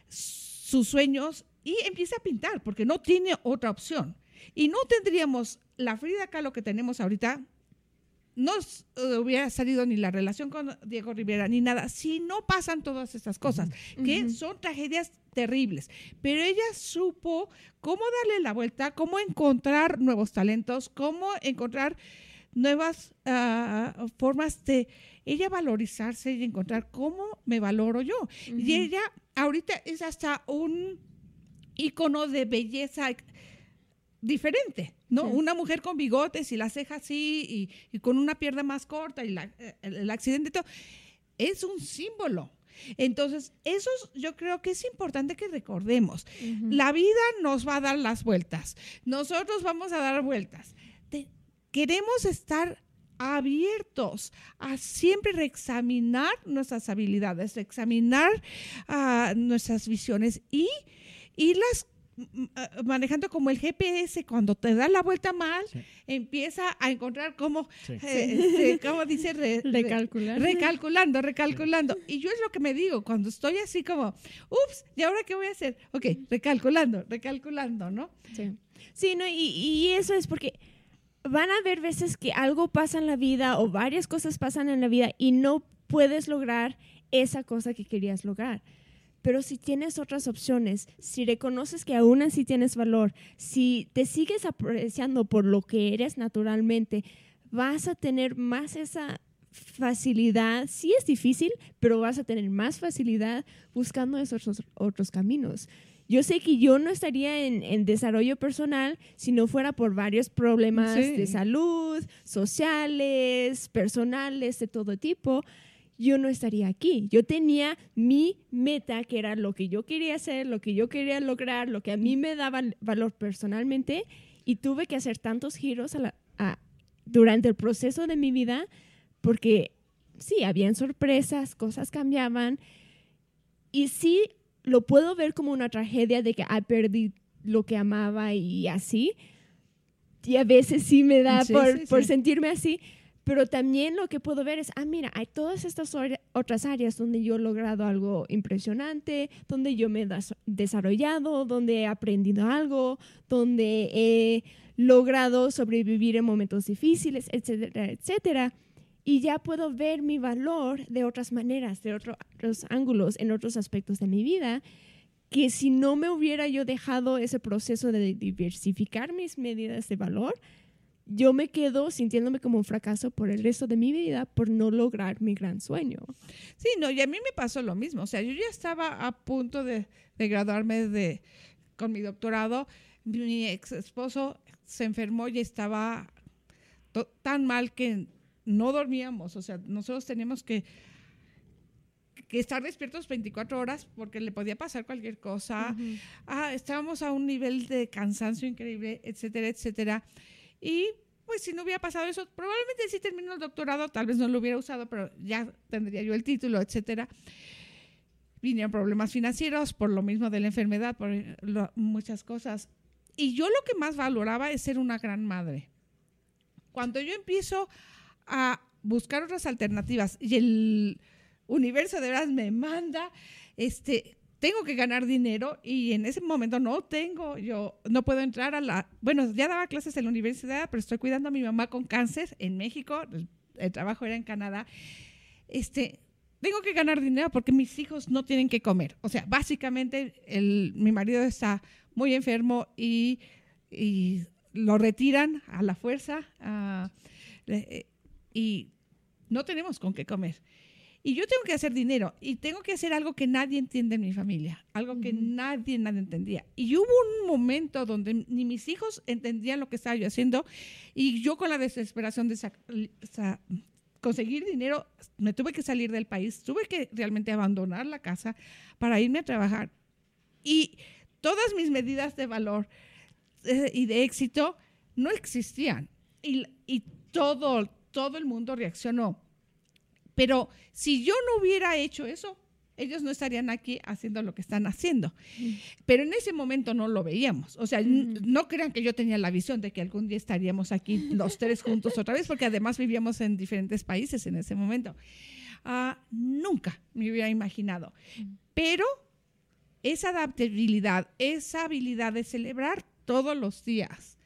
sus sueños y empieza a pintar porque no tiene otra opción. Y no tendríamos la Frida Kahlo que tenemos ahorita, no eh, hubiera salido ni la relación con Diego Rivera ni nada, si no pasan todas estas cosas, que son tragedias terribles. Pero ella supo cómo darle la vuelta, cómo encontrar nuevos talentos, cómo encontrar nuevas ah, formas de ella valorizarse y encontrar cómo me valoro yo. Y ella ahorita es hasta un icono de belleza diferente, ¿no? Sí. Una mujer con bigotes y la ceja así y, y con una pierna más corta y la- eh, el, el accidente y todo, es un símbolo. Entonces, eso es- yo creo que es importante que recordemos. La vida nos va a dar las vueltas. Nosotros vamos a dar vueltas. Te- queremos estar abiertos a siempre reexaminar nuestras habilidades, reexaminar ah, nuestras visiones y irlas manejando como el GPS cuando te da la vuelta mal Sí. empieza a encontrar cómo Sí. eh, este, ¿cómo dice Re- re- Recalcular. recalculando recalculando y yo es lo que me digo cuando estoy así como ups y ahora qué voy a hacer ok recalculando recalculando no Sí, Sí, no, y, y eso es porque van a haber veces que algo pasa en la vida o varias cosas pasan en la vida y no puedes lograr esa cosa que querías lograr. Pero si tienes otras opciones, si reconoces que aún así tienes valor, si te sigues apreciando por lo que eres naturalmente, vas a tener más esa facilidad. Sí es difícil, pero vas a tener más facilidad buscando esos otros- otros caminos. Yo sé que yo no estaría en, en desarrollo personal si no fuera por varios problemas Sí. de salud, sociales, personales, de todo tipo. Yo no estaría aquí. Yo tenía mi meta, que era lo que yo quería hacer, lo que yo quería lograr, lo que a mí me daba valor personalmente, y tuve que hacer tantos giros a la- a- durante el proceso de mi vida porque sí, habían sorpresas, cosas cambiaban, y sí lo puedo ver como una tragedia de que ah, perdí lo que amaba y así. Y a veces sí me da Sí, por, sí, por sí. sentirme así. Pero también lo que puedo ver es, ah, mira, hay todas estas otras áreas donde yo he logrado algo impresionante, donde yo me he desarrollado, donde he aprendido algo, donde he logrado sobrevivir en momentos difíciles, etcétera, etcétera. Y ya puedo ver mi valor de otras maneras, de otro- otros ángulos, en otros aspectos de mi vida. que si no me hubiera yo dejado ese proceso de diversificar mis medidas de valor, yo me quedo sintiéndome como un fracaso por el resto de mi vida por no lograr mi gran sueño. Sí, no, y a mí me pasó lo mismo. O sea, yo ya estaba a punto de, de graduarme de, con mi doctorado. Mi ex esposo se enfermó y estaba tan mal que no dormíamos. O sea, nosotros teníamos que, que estar despiertos 24 horas porque le podía pasar cualquier cosa. ah, estábamos a un nivel de cansancio increíble, etcétera, etcétera. Y pues si no hubiera pasado eso, probablemente sí terminó el doctorado, tal vez no lo hubiera usado, pero ya tendría yo el título, etcétera. Vinieron problemas financieros por lo mismo de la enfermedad, por muchas cosas. Y yo lo que más valoraba es ser una gran madre. Cuando yo empiezo a buscar otras alternativas y el universo de verdad me manda, este, tengo que ganar dinero y en ese momento no tengo, yo no puedo entrar a la, bueno, ya daba clases en la universidad, pero estoy cuidando a mi mamá con cáncer en México, el, trabajo era en Canadá. Este, tengo que ganar dinero porque mis hijos no tienen que comer. O sea, básicamente el, mi marido está muy enfermo y, y lo retiran a la fuerza uh, y no tenemos con qué comer. Y yo tengo que hacer dinero y tengo que hacer algo que nadie entiende en mi familia, algo que nadie, nadie entendía. Y hubo un momento donde ni mis hijos entendían lo que estaba yo haciendo y yo con la desesperación de conseguir dinero, me tuve que salir del país, tuve que realmente abandonar la casa para irme a trabajar. Y todas mis medidas de valor eh, y de éxito no existían. Y, y todo, todo el mundo reaccionó pero si yo no hubiera hecho eso, ellos no estarían aquí haciendo lo que están haciendo. Pero en ese momento no lo veíamos. O sea, no crean que yo tenía la visión de que algún día estaríamos aquí los tres juntos otra vez, porque además vivíamos en diferentes países en ese momento. Ah, nunca me hubiera imaginado. Pero esa adaptabilidad, esa habilidad de celebrar todos los días.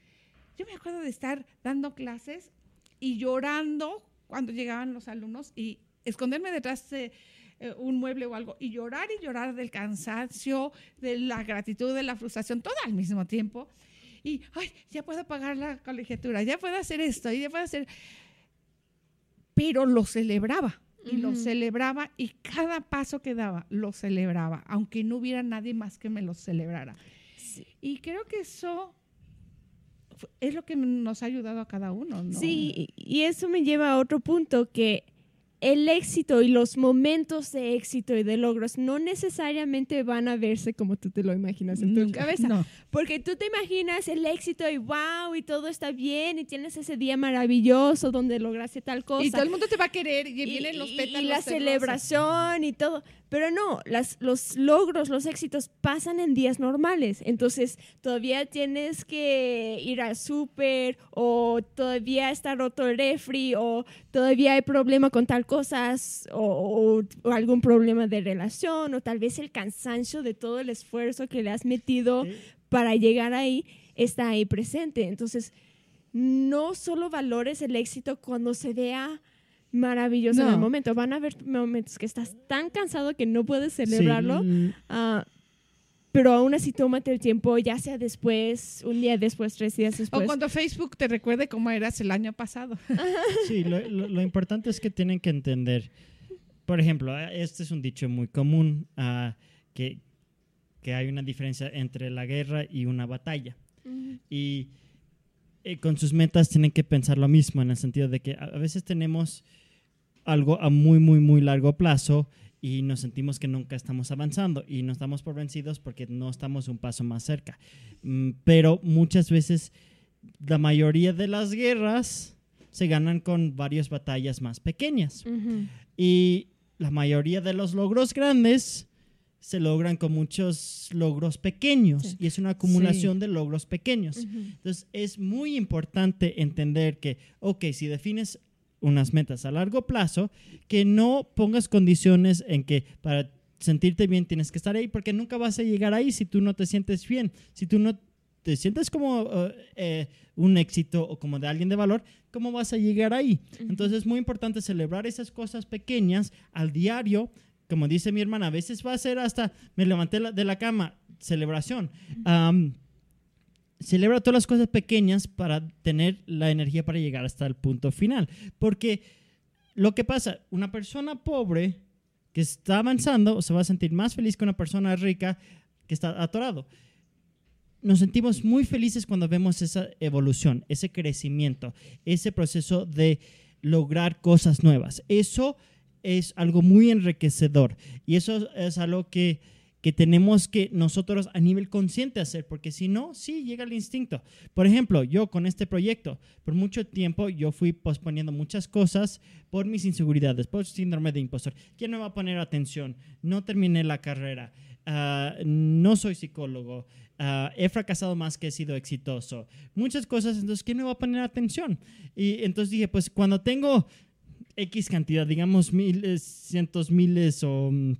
Yo me acuerdo de estar dando clases y llorando cuando llegaban los alumnos y esconderme detrás de eh, un mueble o algo y llorar y llorar del cansancio, de la gratitud, de la frustración, todo al mismo tiempo. Y, ay, ya puedo pagar la colegiatura, ya puedo hacer esto, y ya puedo hacer... Pero lo celebraba y lo celebraba y cada paso que daba lo celebraba, aunque no hubiera nadie más que me lo celebrara. Y creo que eso es lo que nos ha ayudado a cada uno, ¿no? Sí, y eso me lleva a otro punto que el éxito y los momentos de éxito y de logros no necesariamente van a verse como tú te lo imaginas en tu cabeza. Porque tú te imaginas el éxito y wow, y todo está bien, y tienes ese día maravilloso donde lograste tal cosa. Y todo el mundo te va a querer, y, vienen los pétalos. Y la celebración y todo. Pero no, las, los logros, los éxitos pasan en días normales. Entonces, todavía tienes que ir al súper o todavía está roto el refri o todavía hay problema con tal cosas o, algún problema de relación o tal vez el cansancio de todo el esfuerzo que le has metido para llegar ahí está ahí presente. Entonces, no solo valores el éxito cuando se vea maravilloso en el momento. Van a haber momentos que estás tan cansado que no puedes celebrarlo. Ah, pero aún así tómate el tiempo, ya sea después, un día después, tres días después. O cuando Facebook te recuerde cómo eras el año pasado. Sí, lo, importante es que tienen que entender. Por ejemplo, ah, este es un dicho muy común, ah, que, que, hay una diferencia entre la guerra y una batalla. Y eh, con sus metas tienen que pensar lo mismo, en el sentido de que a veces tenemos algo a muy, muy, muy largo plazo y nos sentimos que nunca estamos avanzando y nos damos por vencidos porque no estamos un paso más cerca. Mm, pero muchas veces la mayoría de las guerras se ganan con varias batallas más pequeñas. Y la mayoría de los logros grandes se logran con muchos logros pequeños y es una acumulación de logros pequeños. Entonces es muy importante entender que, ok, si defines unas metas a largo plazo, que no pongas condiciones en que para sentirte bien tienes que estar ahí, porque nunca vas a llegar ahí si tú no te sientes bien, si tú no te sientes como uh, eh, un éxito o como de alguien de valor, ¿cómo vas a llegar ahí? Entonces es muy importante celebrar esas cosas pequeñas al diario como dice mi hermana, a veces va a ser hasta, me levanté de la cama, celebración. Celebra todas las cosas pequeñas para tener la energía para llegar hasta el punto final. Porque lo que pasa, una persona pobre que está avanzando se va a sentir más feliz que una persona rica que está atorado. Nos sentimos muy felices cuando vemos esa evolución, ese crecimiento, ese proceso de lograr cosas nuevas. Eso es algo muy enriquecedor y eso es algo que, que tenemos que nosotros a nivel consciente hacer, porque si no, sí llega el instinto. Por ejemplo, yo con este proyecto, por mucho tiempo yo fui posponiendo muchas cosas por mis inseguridades, por síndrome de impostor. ¿Quién me va a poner atención? No terminé la carrera, ah, no soy psicólogo, ah, he fracasado más que he sido exitoso. Muchas cosas, entonces, ¿quién me va a poner atención? Y entonces dije, pues cuando tengo X cantidad, digamos miles, cientos, miles o mm,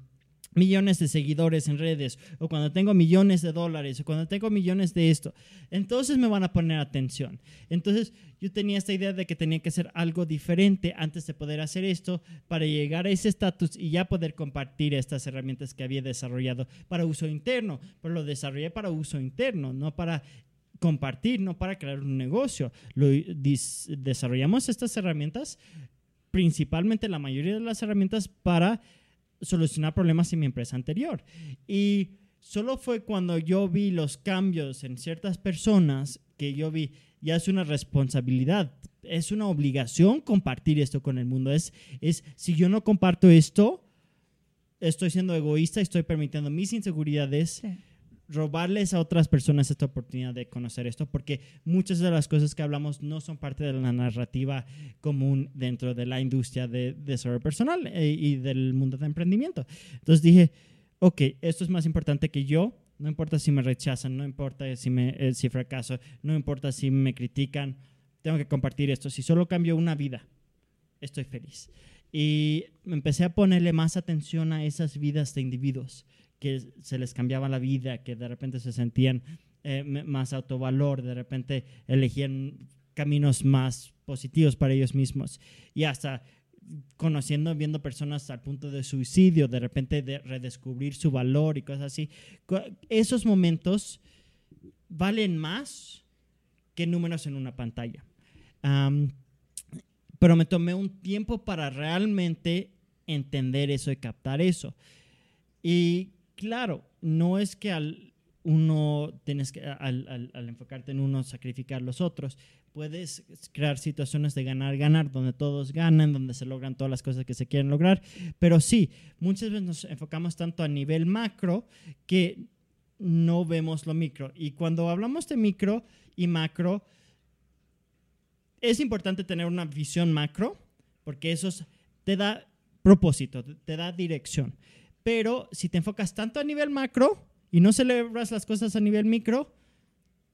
millones de seguidores en redes, o cuando tengo millones de dólares, o cuando tengo millones de esto, entonces me van a poner atención. Entonces yo tenía esta idea de que tenía que hacer algo diferente antes de poder hacer esto para llegar a ese estatus y ya poder compartir estas herramientas que había desarrollado para uso interno, pero lo desarrollé para uso interno, no para compartir, no para crear un negocio. Lo desarrollamos estas herramientas principalmente la mayoría de las herramientas para solucionar problemas en mi empresa anterior. Y solo fue cuando yo vi los cambios en ciertas personas que yo vi, ya es una responsabilidad, es una obligación compartir esto con el mundo. Es, es si yo no comparto esto, estoy siendo egoísta, estoy permitiendo mis inseguridades Sí. Robarles a otras personas esta oportunidad de conocer esto, porque muchas de las cosas que hablamos no son parte de la narrativa común dentro de la industria de desarrollo personal eh, y del mundo de emprendimiento. Entonces dije, ok, esto es más importante que yo, no importa si me rechazan, no importa si, me, eh, si fracaso, no importa si me critican, tengo que compartir esto. Si solo cambio una vida, estoy feliz. Y empecé a ponerle más atención a esas vidas de individuos que se les cambiaba la vida, que de repente se sentían eh, más autovalor, de repente elegían caminos más positivos para ellos mismos. Y hasta conociendo, viendo personas al punto de suicidio, de repente de redescubrir su valor y cosas así. Esos momentos valen más que números en una pantalla. Am, pero me tomé un tiempo para realmente entender eso y captar eso. Y claro, no es que al uno tienes que, al, al- enfocarte en uno, sacrificar los otros. Puedes crear situaciones de ganar, ganar, donde todos ganan, donde se logran todas las cosas que se quieren lograr. Pero sí, muchas veces nos enfocamos tanto a nivel macro que no vemos lo micro. Y cuando hablamos de micro y macro, es importante tener una visión macro, porque eso es- te da propósito, te da dirección. Pero si te enfocas tanto a nivel macro y no celebras las cosas a nivel micro,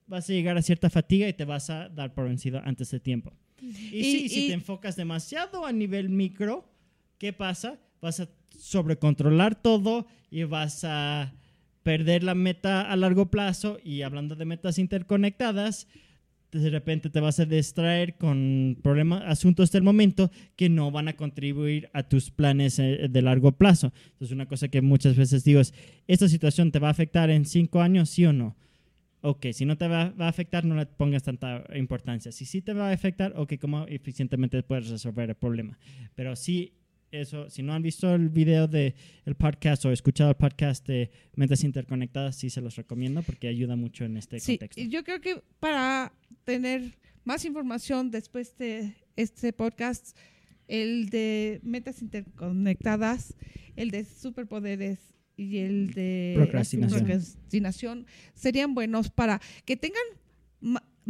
vas a llegar a cierta fatiga y te vas a dar por vencido antes de tiempo. Y, Y- sí, si y- te enfocas demasiado a nivel micro, ¿qué pasa? Vas a sobrecontrolar todo y vas a perder la meta a largo plazo y hablando de metas interconectadas, de repente te vas a distraer con problemas, asuntos del momento que no van a contribuir a tus planes eh, de largo plazo. Entonces, una cosa que muchas veces digo es, ¿esta situación te va a afectar en cinco años, sí o no? Ok, si no te va, va a afectar, no le pongas tanta importancia. Si sí te va a afectar, ok, ¿cómo eficientemente puedes resolver el problema? Pero sí, eso, si no han visto el video de el podcast o escuchado el podcast de Mentes Interconectadas, sí se los recomiendo porque ayuda mucho en este Sí, contexto. y yo creo que para tener más información después de este podcast, el de metas interconectadas, el de superpoderes y el de Procrastinación. procrastinación serían buenos para que tengan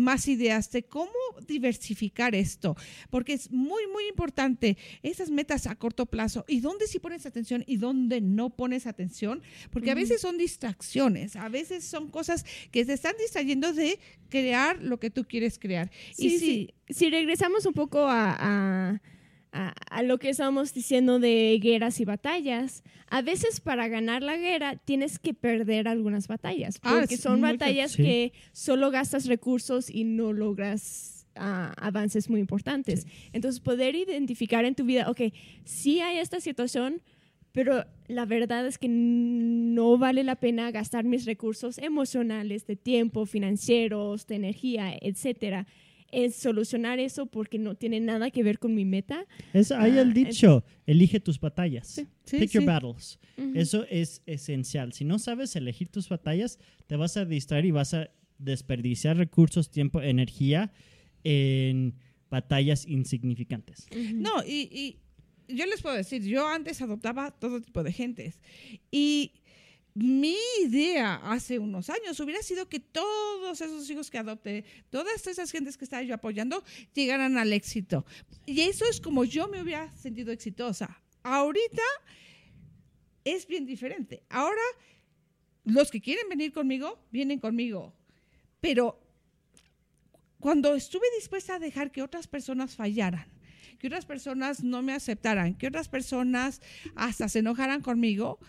más ideas de cómo diversificar esto, porque es muy, muy importante esas metas a corto plazo y dónde sí pones atención y dónde no pones atención, porque a veces son distracciones, a veces son cosas que te están distrayendo de crear lo que tú quieres crear. Sí, y sí. Si regresamos un poco a, a- a- a lo que estábamos diciendo de guerras y batallas, a veces para ganar la guerra tienes que perder algunas batallas, Ah, porque son batallas sí. que solo gastas recursos y no logras ah, avances muy importantes. Entonces, poder identificar en tu vida, ok, sí hay esta situación, pero la verdad es que no vale la pena gastar mis recursos emocionales, de tiempo, financieros, de energía, etcétera, en solucionar eso porque no tiene nada que ver con mi meta. Es, hay el Ah, dicho, elige tus batallas. Sí, Pick your battles. Eso es esencial. Si no sabes elegir tus batallas, te vas a distraer y vas a desperdiciar recursos, tiempo, energía en batallas insignificantes. No, y, y yo les puedo decir, yo antes adoptaba todo tipo de gentes. Y mi idea hace unos años hubiera sido que todos esos hijos que adopté, todas esas gentes que estaba yo apoyando, llegaran al éxito. Y eso es como yo me hubiera sentido exitosa. Ahorita es bien diferente. Ahora, los que quieren venir conmigo, vienen conmigo. Pero cuando estuve dispuesta a dejar que otras personas fallaran, que otras personas no me aceptaran, que otras personas hasta se enojaran conmigo,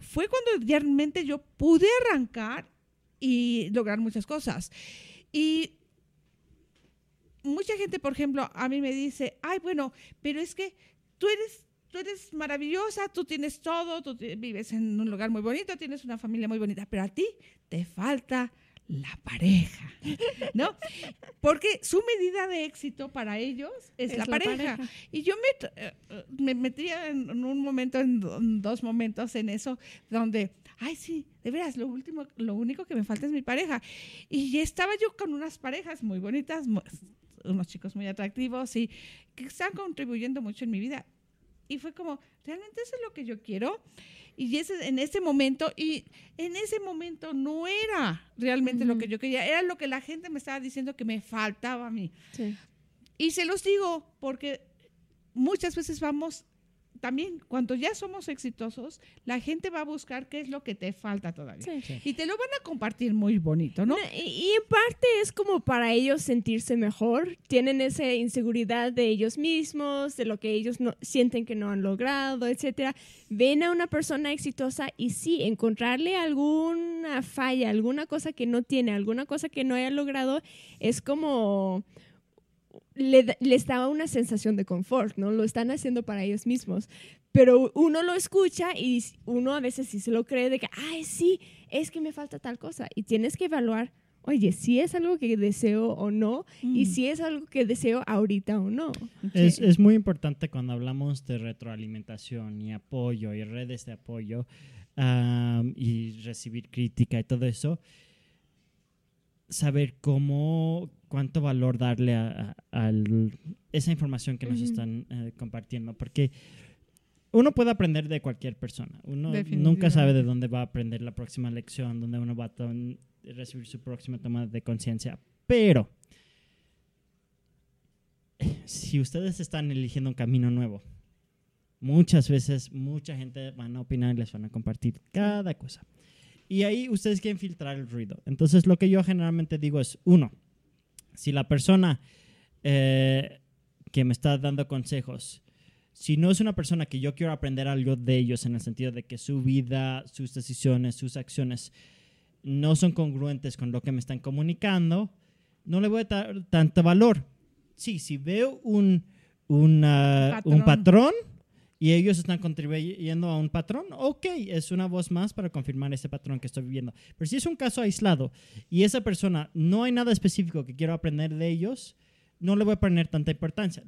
fue cuando realmente yo pude arrancar y lograr muchas cosas. Y mucha gente, por ejemplo, a mí me dice, ay, bueno, pero es que tú eres, tú eres maravillosa, tú tienes todo, tú vives en un lugar muy bonito, tienes una familia muy bonita, pero a ti te falta la pareja, ¿no? Porque su medida de éxito para ellos es, la, pareja. Y yo me, eh, me metía en, un momento, en, do- en dos momentos en eso, donde, ay, sí, de veras, lo último, lo único que me falta es mi pareja. Y estaba yo con unas parejas muy bonitas, unos chicos muy atractivos y que están contribuyendo mucho en mi vida. Y fue como, realmente eso es lo que yo quiero. Y ese, en ese momento, y en ese momento no era realmente lo que yo quería, era lo que la gente me estaba diciendo que me faltaba a mí. Sí. Y se los digo porque muchas veces vamos, también cuando ya somos exitosos, la gente va a buscar qué es lo que te falta todavía. Sí. Y te lo van a compartir muy bonito, ¿no? No, y, y en parte es como para ellos sentirse mejor. Tienen esa inseguridad de ellos mismos, de lo que ellos no, sienten que no han logrado, etcétera. Ven a una persona exitosa y sí, encontrarle alguna falla, alguna cosa que no tiene, alguna cosa que no haya logrado, es como le, les da una sensación de confort, ¿no? Lo están haciendo para ellos mismos. Pero uno lo escucha y uno a veces sí se lo cree de que, ay, sí, es que me falta tal cosa. Y tienes que evaluar, oye, si es algo que deseo o no, y Mm. si es algo que deseo ahorita o no. Es, Sí. es muy importante cuando hablamos de retroalimentación y apoyo y redes de apoyo y recibir crítica y todo eso, saber cómo, cuánto valor darle a, esa información que nos Ujú. están eh, compartiendo, porque uno puede aprender de cualquier persona, uno nunca sabe de dónde va a aprender la próxima lección, dónde uno va a recibir su próxima toma de conciencia, pero si ustedes están eligiendo un camino nuevo, muchas veces mucha gente van a opinar y les van a compartir cada cosa. Y ahí ustedes quieren filtrar el ruido. Entonces lo que yo generalmente digo es, uno, si la persona eh, que me está dando consejos, si no es una persona que yo quiero aprender algo de ellos en el sentido de que su vida, sus decisiones, sus acciones no son congruentes con lo que me están comunicando, no le voy a dar tanto valor. Sí, si veo un, una- un Patrón. Y ellos están contribuyendo a un patrón, ok, es una voz más para confirmar ese patrón que estoy viviendo. Pero si es un caso aislado y esa persona no hay nada específico que quiero aprender de ellos, no le voy a poner tanta importancia.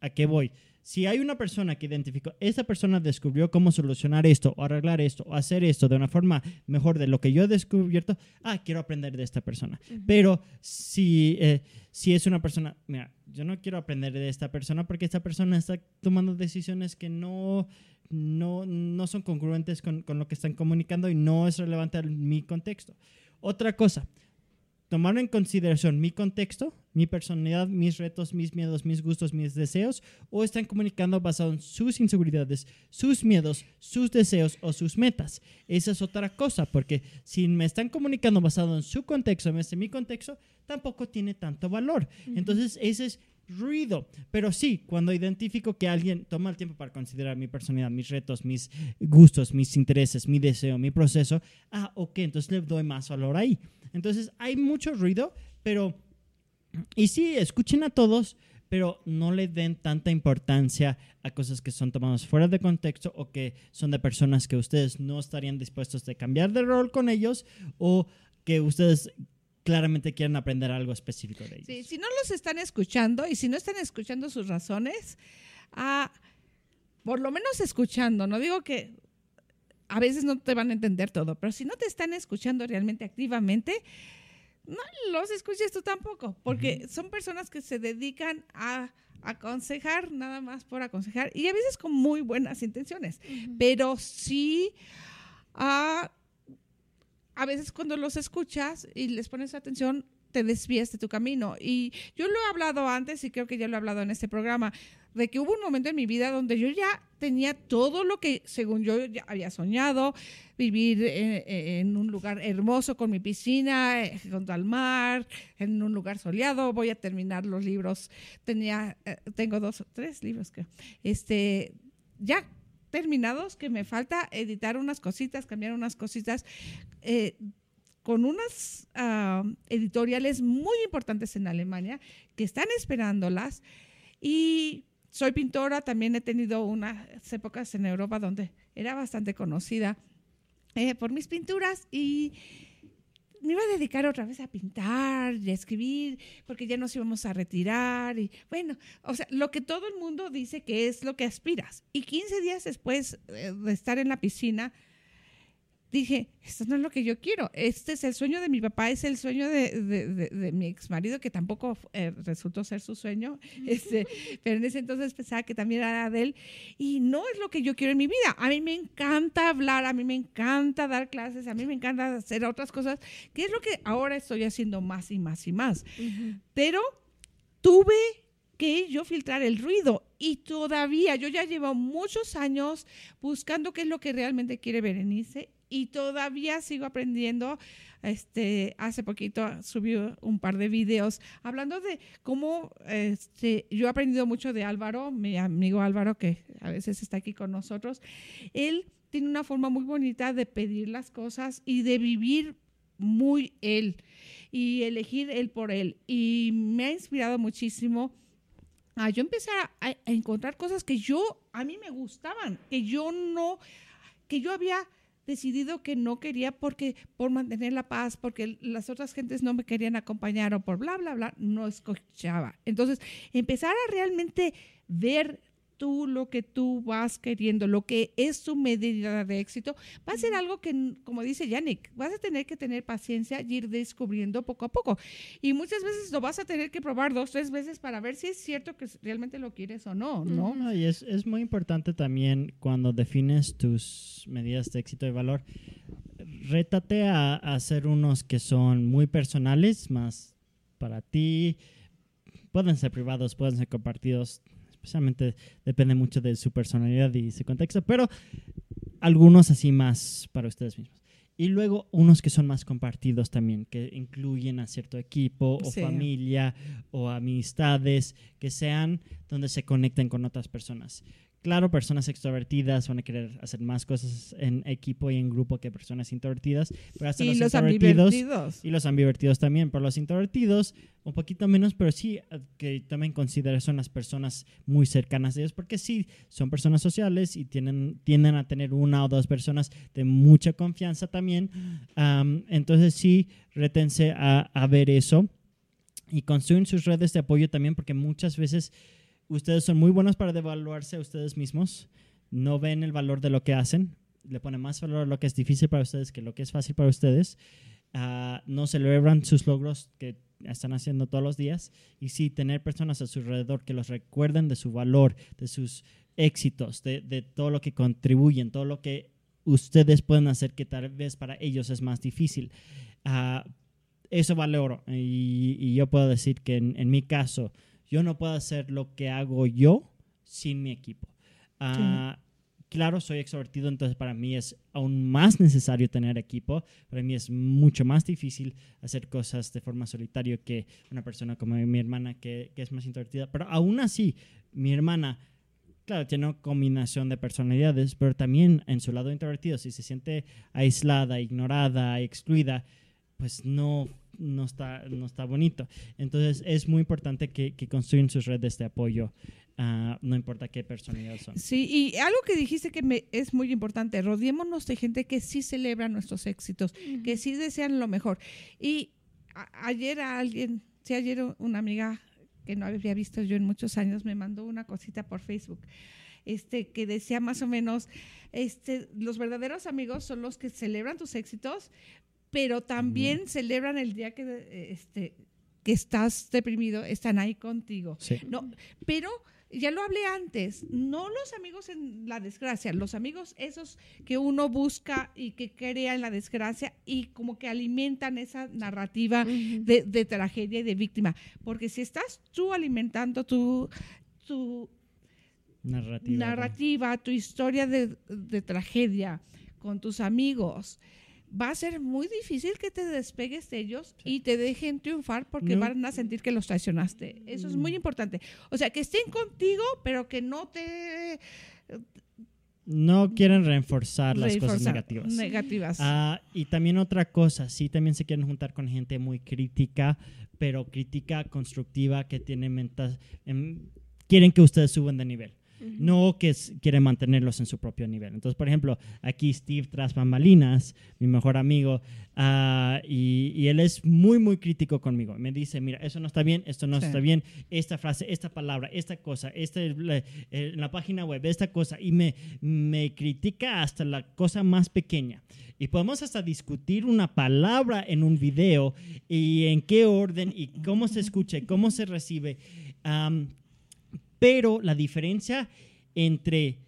¿A qué voy? Si hay una persona que identificó, esa persona descubrió cómo solucionar esto, o arreglar esto, o hacer esto de una forma mejor de lo que yo he descubierto, ah, quiero aprender de esta persona. Pero si, eh, si es una persona, mira, yo no quiero aprender de esta persona porque esta persona está tomando decisiones que no, no, no son congruentes con, con lo que están comunicando y no es relevante a mi contexto. Otra cosa, tomar en consideración mi contexto, mi personalidad, mis retos, mis miedos, mis gustos, mis deseos, o están comunicando basado en sus inseguridades, sus miedos, sus deseos o sus metas. Esa es otra cosa, porque si me están comunicando basado en su contexto, en vez de mi contexto, tampoco tiene tanto valor. Entonces, ese es ruido. Pero sí, cuando identifico que alguien toma el tiempo para considerar mi personalidad, mis retos, mis gustos, mis intereses, mi deseo, mi proceso, ah, ok, entonces le doy más valor ahí. Entonces, hay mucho ruido, pero... Y sí, escuchen a todos, pero no le den tanta importancia a cosas que son tomadas fuera de contexto o que son de personas que ustedes no estarían dispuestos de cambiar de rol con ellos o que ustedes claramente quieren aprender algo específico de ellos. Sí, si no los están escuchando y si no están escuchando sus razones, ah, por lo menos escuchando, no digo que a veces no te van a entender todo, pero si no te están escuchando realmente activamente, no los escuches tú tampoco, porque son personas que se dedican a aconsejar nada más por aconsejar y a veces con muy buenas intenciones, pero sí a, a veces cuando los escuchas y les pones atención, te desvías de tu camino. Y yo lo he hablado antes y creo que ya lo he hablado en este programa de que hubo un momento en mi vida donde yo ya tenía todo lo que, según yo, ya había soñado, vivir eh, en, un lugar hermoso con mi piscina, eh, junto al mar, en un lugar soleado, voy a terminar los libros, tenía, eh, tengo dos o tres libros que, este, ya terminados, que me falta editar unas cositas, cambiar unas cositas, con unas ah, editoriales muy importantes en Alemania que están esperándolas. Y soy pintora, también he tenido unas épocas en Europa donde era bastante conocida eh, por mis pinturas y me iba a dedicar otra vez a pintar y a escribir, porque ya nos íbamos a retirar y bueno, o sea, lo que todo el mundo dice que es lo que aspiras. Y 15 días después eh, de estar en la piscina, dije, esto no es lo que yo quiero. Este es el sueño de mi papá, es el sueño de, mi ex marido, que tampoco eh, resultó ser su sueño, este, pero en ese entonces pensaba que también era de él. Y no es lo que yo quiero en mi vida. A mí me encanta hablar, a mí me encanta dar clases, a mí me encanta hacer otras cosas, que es lo que ahora estoy haciendo más y más y más. Pero tuve que yo filtrar el ruido y todavía yo ya llevo muchos años buscando qué es lo que realmente quiere Berenice y todavía sigo aprendiendo. Este, hace poquito subí un par de videos hablando de cómo este, yo he aprendido mucho de Álvaro, mi amigo Álvaro, que a veces está aquí con nosotros. Él tiene una forma muy bonita de pedir las cosas y de vivir muy él y elegir él por él. Y me ha inspirado muchísimo. a yo empecé a, a encontrar cosas que yo, a mí me gustaban, que yo no, que yo había decidido que no quería porque por mantener la paz, porque las otras gentes no me querían acompañar o por bla, bla, bla, no escuchaba. Entonces, empezar a realmente ver tú lo que tú vas queriendo, lo que es tu medida de éxito, va a ser algo que, como dice Yannick, vas a tener que tener paciencia y ir descubriendo poco a poco. Y muchas veces lo vas a tener que probar dos, tres veces para ver si es cierto que realmente lo quieres o no, ¿no? y es, es muy importante también cuando defines tus medidas de éxito y valor, rétate a, a hacer unos que son muy personales, más para ti, pueden ser privados, pueden ser compartidos, especialmente depende mucho de su personalidad y su contexto, pero algunos así más para ustedes mismos. Y luego unos que son más compartidos también, que incluyen a cierto equipo o familia o amistades, que sean donde se conecten con otras personas. Claro, personas extrovertidas van a querer hacer más cosas en equipo y en grupo que personas introvertidas, pero hasta y los, introvertidos y los ambivertidos también, pero los introvertidos un poquito menos, pero sí eh, que también considerar son las personas muy cercanas a ellos, porque sí son personas sociales y tienen tienden a tener una o dos personas de mucha confianza también, entonces sí retense a, a ver eso y construyen sus redes de apoyo también, porque muchas veces ustedes son muy buenos para devaluarse a ustedes mismos, no ven el valor de lo que hacen, le ponen más valor a lo que es difícil para ustedes que lo que es fácil para ustedes, ah, no celebran sus logros que están haciendo todos los días. Y sí tener personas a su alrededor que los recuerden de su valor, de sus éxitos, de, todo lo que contribuyen, todo lo que ustedes pueden hacer que tal vez para ellos es más difícil. Ah, eso vale oro. Y, yo puedo decir que en mi caso, yo no puedo hacer lo que hago yo sin mi equipo. Ah, claro, soy extrovertido, entonces para mí es aún más necesario tener equipo. Para mí es mucho más difícil hacer cosas de forma solitaria que una persona como mi hermana que, que es más introvertida. Pero aún así, mi hermana claro, tiene una combinación de personalidades, pero también en su lado introvertido, si se siente aislada, ignorada, excluida, pues no, no, está, no está bonito. Entonces es muy importante que, que construyan sus redes de apoyo, ah, no importa qué personalidad son. Sí, y algo que dijiste que me, es muy importante, rodeémonos de gente que sí celebra nuestros éxitos, que sí desean lo mejor. Y a- ayer a alguien, sí, ayer una amiga que no había visto yo en muchos años me mandó una cosita por Facebook. Este, que decía más o menos, este, los verdaderos amigos son los que celebran tus éxitos, pero también celebran el día que, eh, este, que estás deprimido, están ahí contigo. Sí. No, pero ya lo hablé antes, no los amigos en la desgracia, los amigos esos que uno busca y que crea en la desgracia y como que alimentan esa narrativa de, de tragedia y de víctima. Porque si estás tú alimentando tu, tu Narrativa. narrativa, tu historia de, de tragedia con tus amigos, va a ser muy difícil que te despegues de ellos y te dejen triunfar porque No. van a sentir que los traicionaste. Eso es muy importante. O sea, que estén contigo, pero que no te No quieren reforzar las cosas negativas. negativas. Ah, y también otra cosa, sí, también se quieren juntar con gente muy crítica, pero crítica constructiva que tiene mentas, em, quieren que ustedes suban de nivel. No que quieren mantenerlos en su propio nivel. Entonces, por ejemplo, aquí Steve tras bambalinas, mi mejor amigo, ah, y, y él es muy, muy crítico conmigo. Me dice, mira, eso no está bien, esto no Sí. está bien, esta frase, esta palabra, esta cosa, esta, la, eh, la página web, esta cosa, y me, me critica hasta la cosa más pequeña. Y podemos hasta discutir una palabra en un video y en qué orden y cómo se escucha y cómo se recibe. Pero la diferencia entre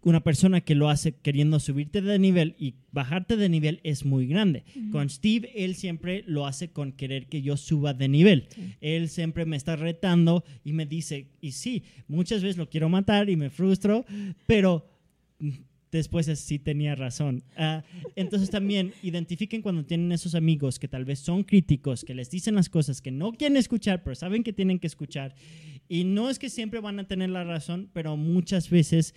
una persona que lo hace queriendo subirte de nivel y bajarte de nivel es muy grande. Con Steve, él siempre lo hace con querer que yo suba de nivel. Él siempre me está retando y me dice, y sí, muchas veces lo quiero matar y me frustro, pero después es- sí tenía razón. Ah, entonces también identifiquen cuando tienen esos amigos que tal vez son críticos, que les dicen las cosas que no quieren escuchar, pero saben que tienen que escuchar. Y no es que siempre van a tener la razón, pero muchas veces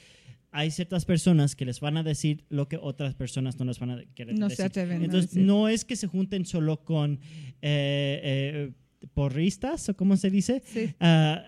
hay ciertas personas que les van a decir lo que otras personas no les van a querer No se decir. a Entonces, decir. no es que se junten solo con eh, eh, porristas, o cómo se dice, Sí. Ah,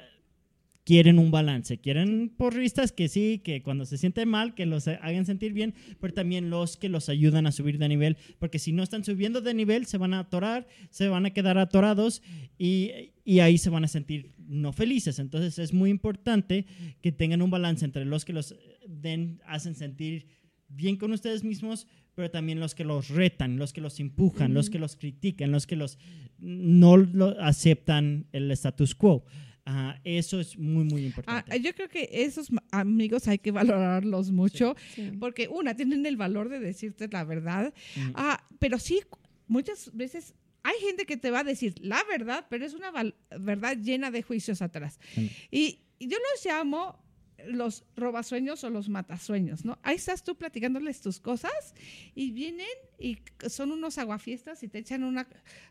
quieren un balance, quieren porristas que sí, que cuando se sienten mal, que los hagan sentir bien, pero también los que los ayudan a subir de nivel, porque si no están subiendo de nivel, se van a atorar, se van a quedar atorados y, y ahí se van a sentir no felices. Entonces es muy importante que tengan un balance entre los que los den, hacen sentir bien con ustedes mismos, pero también los que los retan, los que los empujan, los que los critican, los que los no lo aceptan el status quo. Ah, eso es muy, muy Ah, importante. yo creo que esos amigos hay que valorarlos mucho, Sí. porque una, tienen el valor de decirte la verdad, Mm. ah, pero sí, muchas veces hay gente que te va a decir la verdad, pero es una verdad llena de juicios atrás. Mm. Y, y yo los llamo los robasueños o los matasueños, ¿no? Ahí estás tú platicándoles tus cosas y vienen y son unos aguafiestas y te echan una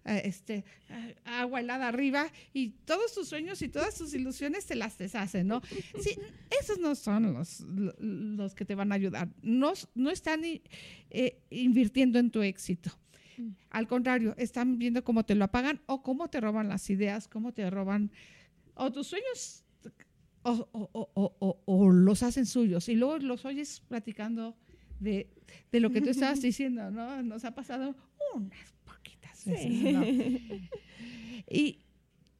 eh, este, eh, agua helada arriba y todos tus sueños y todas tus ilusiones te las deshacen, ¿no? Sí, esos no son los, lo- los que te van a ayudar. No, no están eh, invirtiendo en tu éxito. Al contrario, están viendo cómo te lo apagan o cómo te roban las ideas, cómo te roban o tus sueños o, o- o- o- o- o los hacen suyos y luego los oyes platicando de, de lo que tú estabas diciendo, ¿no? Nos ha pasado unas poquitas veces, ¿no? Y,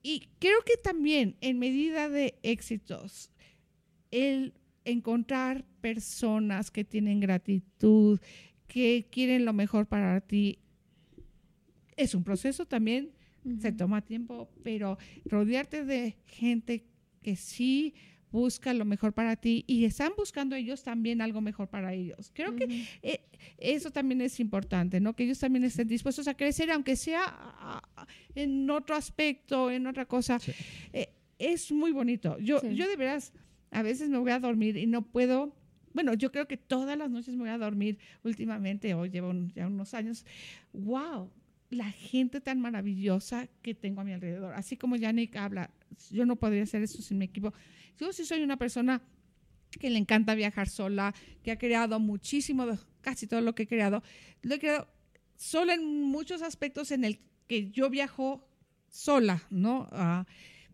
y creo que también en medida de éxitos, el encontrar personas que tienen gratitud, que quieren lo mejor para ti, es un proceso también, se toma tiempo, pero rodearte de gente que sí busca lo mejor para ti y están buscando ellos también algo mejor para ellos. Creo que eh, eso también es importante, ¿no? Que ellos también estén dispuestos a crecer, aunque sea ah, ah, en otro aspecto, en otra cosa. Sí. Eh, es muy bonito. Yo, Sí. yo de veras, a veces me voy a dormir y no puedo. Bueno, yo creo que todas las noches me voy a dormir últimamente, hoy llevo un- ya unos años. ¡Wow! La gente tan maravillosa que tengo a mi alrededor. Así como Yannick habla, yo no podría hacer eso sin mi equipo. Yo sí soy una persona que le encanta viajar sola, que ha creado muchísimo, de casi todo lo que he creado, lo he creado sola en muchos aspectos en el que yo viajo sola, ¿no? Ah,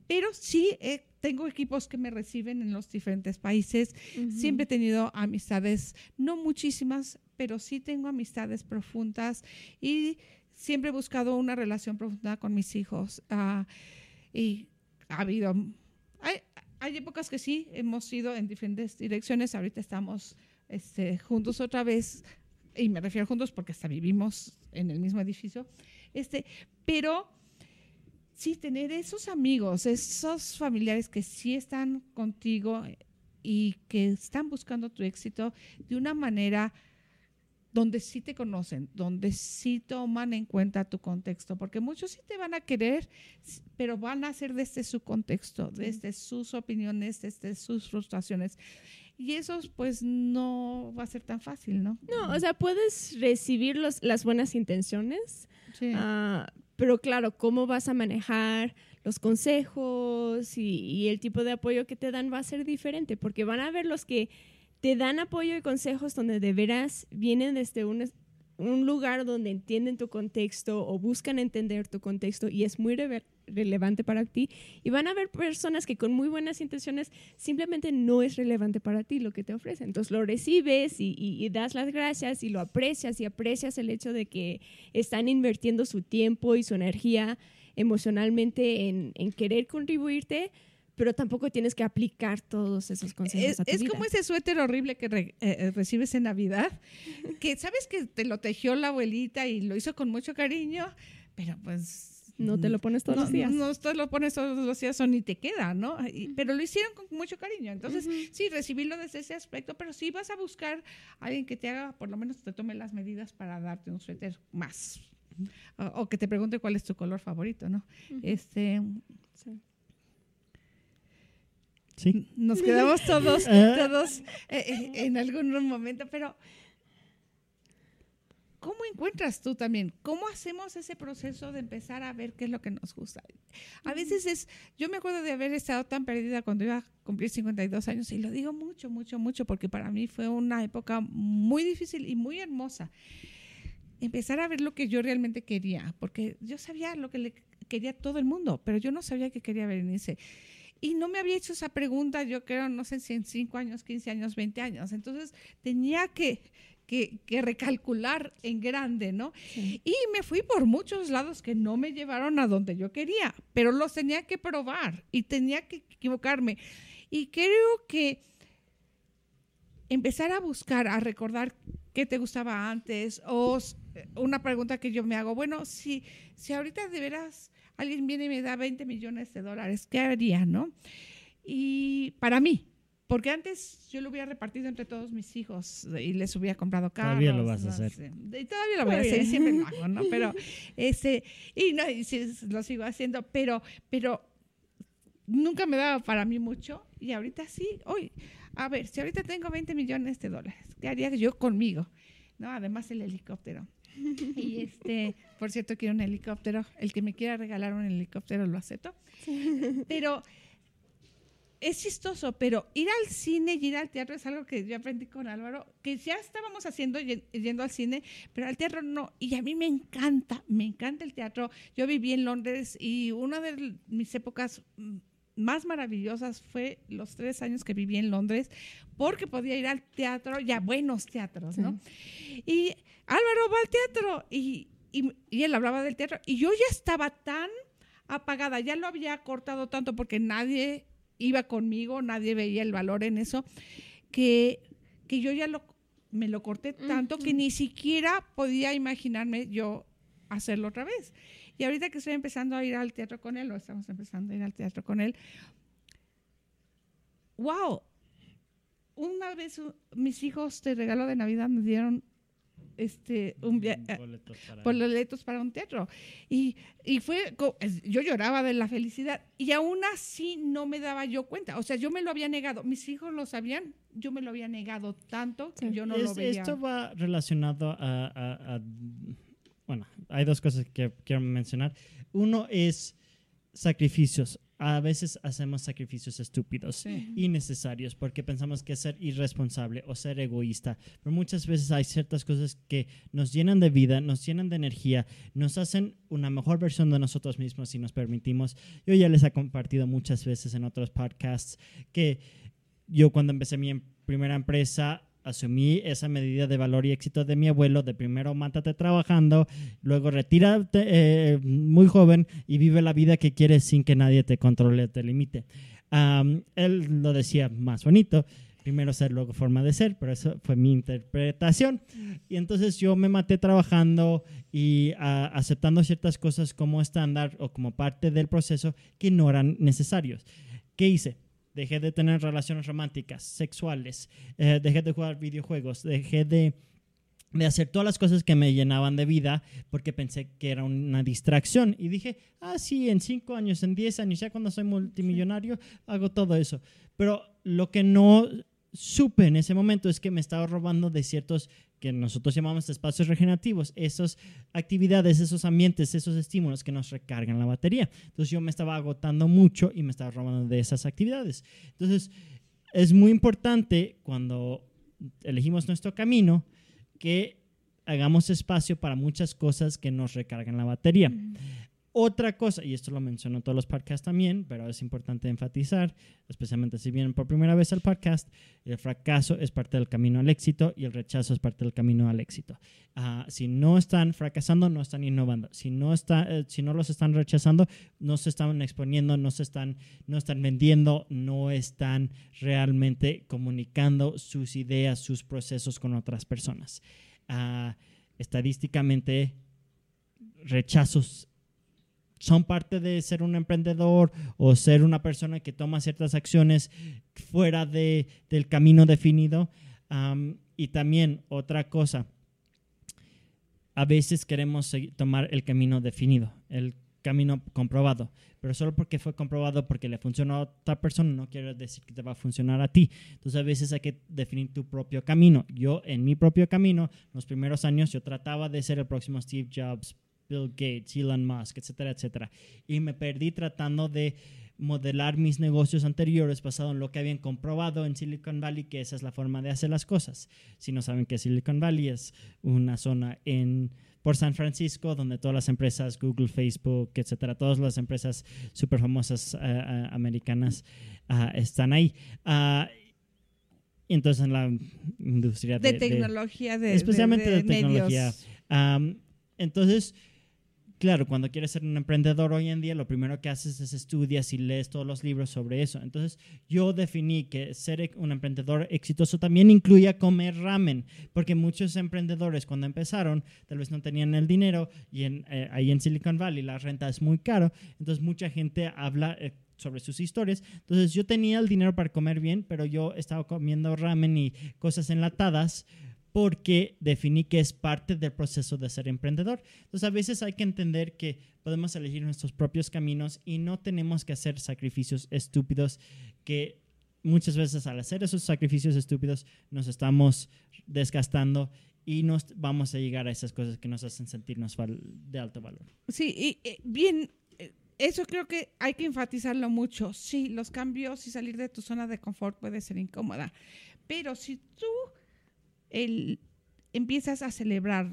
pero sí eh, tengo equipos que me reciben en los diferentes países. Siempre he tenido amistades, no muchísimas, pero sí tengo amistades profundas y siempre he buscado una relación profunda con mis hijos. Ah, y ha habido, hay, hay, épocas que sí, hemos ido en diferentes direcciones. Ahorita estamos este, juntos otra vez, y me refiero juntos porque hasta vivimos en el mismo edificio. Este, pero sí, tener esos amigos, esos familiares que sí están contigo y que están buscando tu éxito de una manera donde sí te conocen, donde sí toman en cuenta tu contexto, porque muchos sí te van a querer, pero van a ser desde su contexto, desde sus opiniones, desde sus frustraciones. Y eso pues no va a ser tan fácil, ¿no? No, o sea, puedes recibir los, las buenas intenciones, sí. uh, pero claro, cómo vas a manejar los consejos y, y, el tipo de apoyo que te dan va a ser diferente, porque van a ver los que te dan apoyo y consejos donde de veras vienen desde un, un lugar donde entienden tu contexto o buscan entender tu contexto y es muy re relevante para ti. Y van a haber personas que con muy buenas intenciones simplemente no es relevante para ti lo que te ofrecen. Entonces lo recibes y, y, y, das las gracias y lo aprecias y aprecias el hecho de que están invirtiendo su tiempo y su energía emocionalmente en, en querer contribuirte pero tampoco tienes que aplicar todos esos consejos es, a tu es vida. como ese suéter horrible que re, eh, recibes en Navidad, que sabes que te lo tejió la abuelita y lo hizo con mucho cariño, pero pues no te lo pones todos no, los días. No, no te lo pones todos los días o ni te queda, ¿no? Y, pero lo hicieron con mucho cariño. Entonces, uh -huh. sí, recibirlo desde ese aspecto, pero sí vas a buscar a alguien que te haga, por lo menos te tome las medidas para darte un suéter más. O, o que te pregunte cuál es tu color favorito, ¿no? Uh -huh. Este. Sí. Sí. Nos quedamos todos, todos eh, en algún momento, pero ¿cómo encuentras tú también? ¿Cómo hacemos ese proceso de empezar a ver qué es lo que nos gusta? A veces es, yo me acuerdo de haber estado tan perdida cuando iba a cumplir 52 años y lo digo mucho, mucho, mucho porque para mí fue una época muy difícil y muy hermosa. Empezar a ver lo que yo realmente quería, porque yo sabía lo que le quería a todo el mundo, pero yo no sabía que quería Berenice. Y no me había hecho esa pregunta, yo creo, no sé si en 5 años, 15 años, 20 años. Entonces tenía que, que, que recalcular en grande, ¿no? Sí. Y me fui por muchos lados que no me llevaron a donde yo quería, pero los tenía que probar y tenía que equivocarme. Y creo que empezar a buscar, a recordar qué te gustaba antes, o una pregunta que yo me hago, bueno, si, si ahorita de veras alguien viene y me da 20 millones de dólares, ¿qué haría, no? Y para mí, porque antes yo lo hubiera repartido entre todos mis hijos y les hubiera comprado carros. Todavía lo vas a no hacer. sé. Y todavía lo voy a hacer, siempre lo hago, ¿no? Pero, ese, y no, y sí, lo sigo haciendo, pero, pero nunca me daba para mí mucho y ahorita sí, hoy, a ver, si ahorita tengo 20 millones de dólares, ¿qué haría yo conmigo? No, además el helicóptero. Y este, por cierto, quiero un helicóptero. El que me quiera regalar un helicóptero lo acepto. Pero es chistoso, pero ir al cine y ir al teatro es algo que yo aprendí con Álvaro, que ya estábamos haciendo yendo al cine, pero al teatro no. Y a mí me encanta, me encanta el teatro. Yo viví en Londres y una de mis épocas más maravillosas fue los tres años que viví en Londres, porque podía ir al teatro y a buenos teatros, ¿no? Sí. Y Álvaro va al teatro y, y, y, él hablaba del teatro y yo ya estaba tan apagada, ya lo había cortado tanto porque nadie iba conmigo, nadie veía el valor en eso, que, que yo ya lo, me lo corté tanto uh -huh. que ni siquiera podía imaginarme yo hacerlo otra vez. Y ahorita que estoy empezando a ir al teatro con él, o estamos empezando a ir al teatro con él, wow, una vez mis hijos de regalo de Navidad me dieron este un boletos para, boletos para un teatro. Y, y fue yo lloraba de la felicidad y aún así no me daba yo cuenta. O sea yo me lo había negado. Mis hijos lo sabían yo me lo había negado tanto que sí. yo no es, lo veía. esto va relacionado a, a, a bueno hay dos cosas que quiero mencionar uno es sacrificios a veces hacemos sacrificios estúpidos, Sí. innecesarios, porque pensamos que es ser irresponsable o ser egoísta. Pero muchas veces hay ciertas cosas que nos llenan de vida, nos llenan de energía, nos hacen una mejor versión de nosotros mismos si nos permitimos. Yo ya les he compartido muchas veces en otros podcasts que yo cuando empecé mi em- primera empresa asumí esa medida de valor y éxito de mi abuelo de primero mátate trabajando, luego retírate eh, muy joven y vive la vida que quieres sin que nadie te controle te limite. Am, él lo decía más bonito, primero ser, luego forma de ser, pero eso fue mi interpretación. Y entonces yo me maté trabajando y ah, aceptando ciertas cosas como estándar o como parte del proceso que no eran necesarios. ¿Qué hice? Dejé de tener relaciones románticas, sexuales, eh, dejé de jugar videojuegos, dejé de, de hacer todas las cosas que me llenaban de vida porque pensé que era una distracción. Y dije, ah, sí, en cinco años, en diez años, ya cuando soy multimillonario, hago todo eso. Pero lo que no supe en ese momento es que me estaba robando de ciertos que nosotros llamamos espacios regenerativos, esas actividades, esos ambientes, esos estímulos que nos recargan la batería. Entonces yo me estaba agotando mucho y me estaba robando de esas actividades. Entonces es muy importante cuando elegimos nuestro camino que hagamos espacio para muchas cosas que nos recargan la batería. Otra cosa, y esto lo menciono en todos los podcasts también, pero es importante enfatizar, especialmente si vienen por primera vez al podcast, el fracaso es parte del camino al éxito y el rechazo es parte del camino al éxito. Ah, si no están fracasando, no están innovando. Si no, está, eh, si no los están rechazando, no se están exponiendo, no se están, no están vendiendo, no están realmente comunicando sus ideas, sus procesos con otras personas. Ah, estadísticamente, rechazos son parte de ser un emprendedor o ser una persona que toma ciertas acciones fuera de, del camino definido. Y también otra cosa, a veces queremos tomar el camino definido, el camino comprobado, pero solo porque fue comprobado porque le funcionó a otra persona no quiere decir que te va a funcionar a ti. Entonces a veces hay que definir tu propio camino. Yo en mi propio camino, los primeros años yo trataba de ser el próximo Steve Jobs, Bill Gates, Elon Musk, etcétera, etcétera. Y me perdí tratando de modelar mis negocios anteriores basado en lo que habían comprobado en Silicon Valley, que esa es la forma de hacer las cosas. Si no saben que Silicon Valley es una zona en por San Francisco, donde todas las empresas, Google, Facebook, etcétera, todas las empresas súper famosas ah, ah, americanas ah, están ahí. Ah, entonces en la industria De, de, tecnología, de, especialmente de, tecnología. Entonces, claro, cuando quieres ser un emprendedor hoy en día, lo primero que haces es estudias y lees todos los libros sobre eso. Entonces, yo definí que ser e- un emprendedor exitoso también incluía comer ramen, porque muchos emprendedores cuando empezaron tal vez no tenían el dinero y en, eh, ahí en Silicon Valley la renta es muy caro, entonces mucha gente habla... eh, sobre sus historias. Entonces yo tenía el dinero para comer bien, pero yo estaba comiendo ramen y cosas enlatadas porque definí que es parte del proceso de ser emprendedor. Entonces a veces hay que entender que podemos elegir nuestros propios caminos y no tenemos que hacer sacrificios estúpidos que muchas veces al hacer esos sacrificios estúpidos nos estamos desgastando y nos vamos a llegar a esas cosas que nos hacen sentirnos de alto valor. Sí, y eh, bien, eh, eso creo que hay que enfatizarlo mucho. Sí, los cambios y salir de tu zona de confort puede ser incómoda, pero si tú el- empiezas a celebrar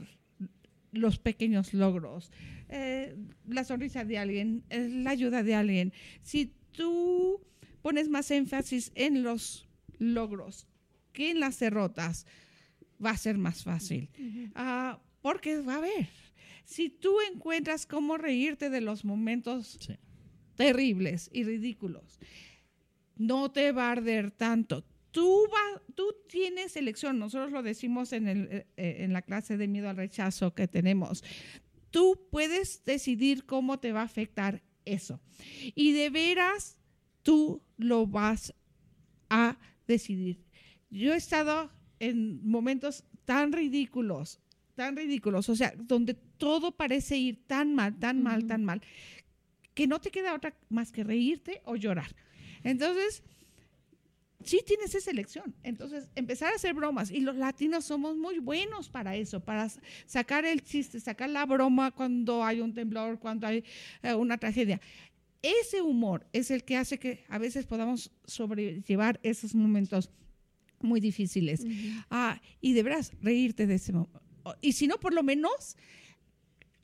los pequeños logros, eh, la sonrisa de alguien, eh, la ayuda de alguien, si tú pones más énfasis en los logros que en las derrotas, va a ser más fácil. Ah, porque va a haber. Si tú encuentras cómo reírte de los momentos Sí. terribles y ridículos, no te va a arder tanto. Tú, va, tú tienes elección, nosotros lo decimos en, el, eh, eh, en la clase de miedo al rechazo que tenemos. Tú puedes decidir cómo te va a afectar eso. Y de veras, tú lo vas a decidir. Yo he estado en momentos tan ridículos, tan ridículos, o sea, donde todo parece ir tan mal, tan mal, tan mal, que no te queda otra más que reírte o llorar. Entonces, sí tienes esa elección. Entonces, empezar a hacer bromas. Y los latinos somos muy buenos para eso, para sacar el chiste, sacar la broma cuando hay un temblor, cuando hay eh, una tragedia. ese humor es el que hace que a veces podamos sobrellevar esos momentos muy difíciles. Ah, y deberás reírte de ese momento. Y si no, por lo menos,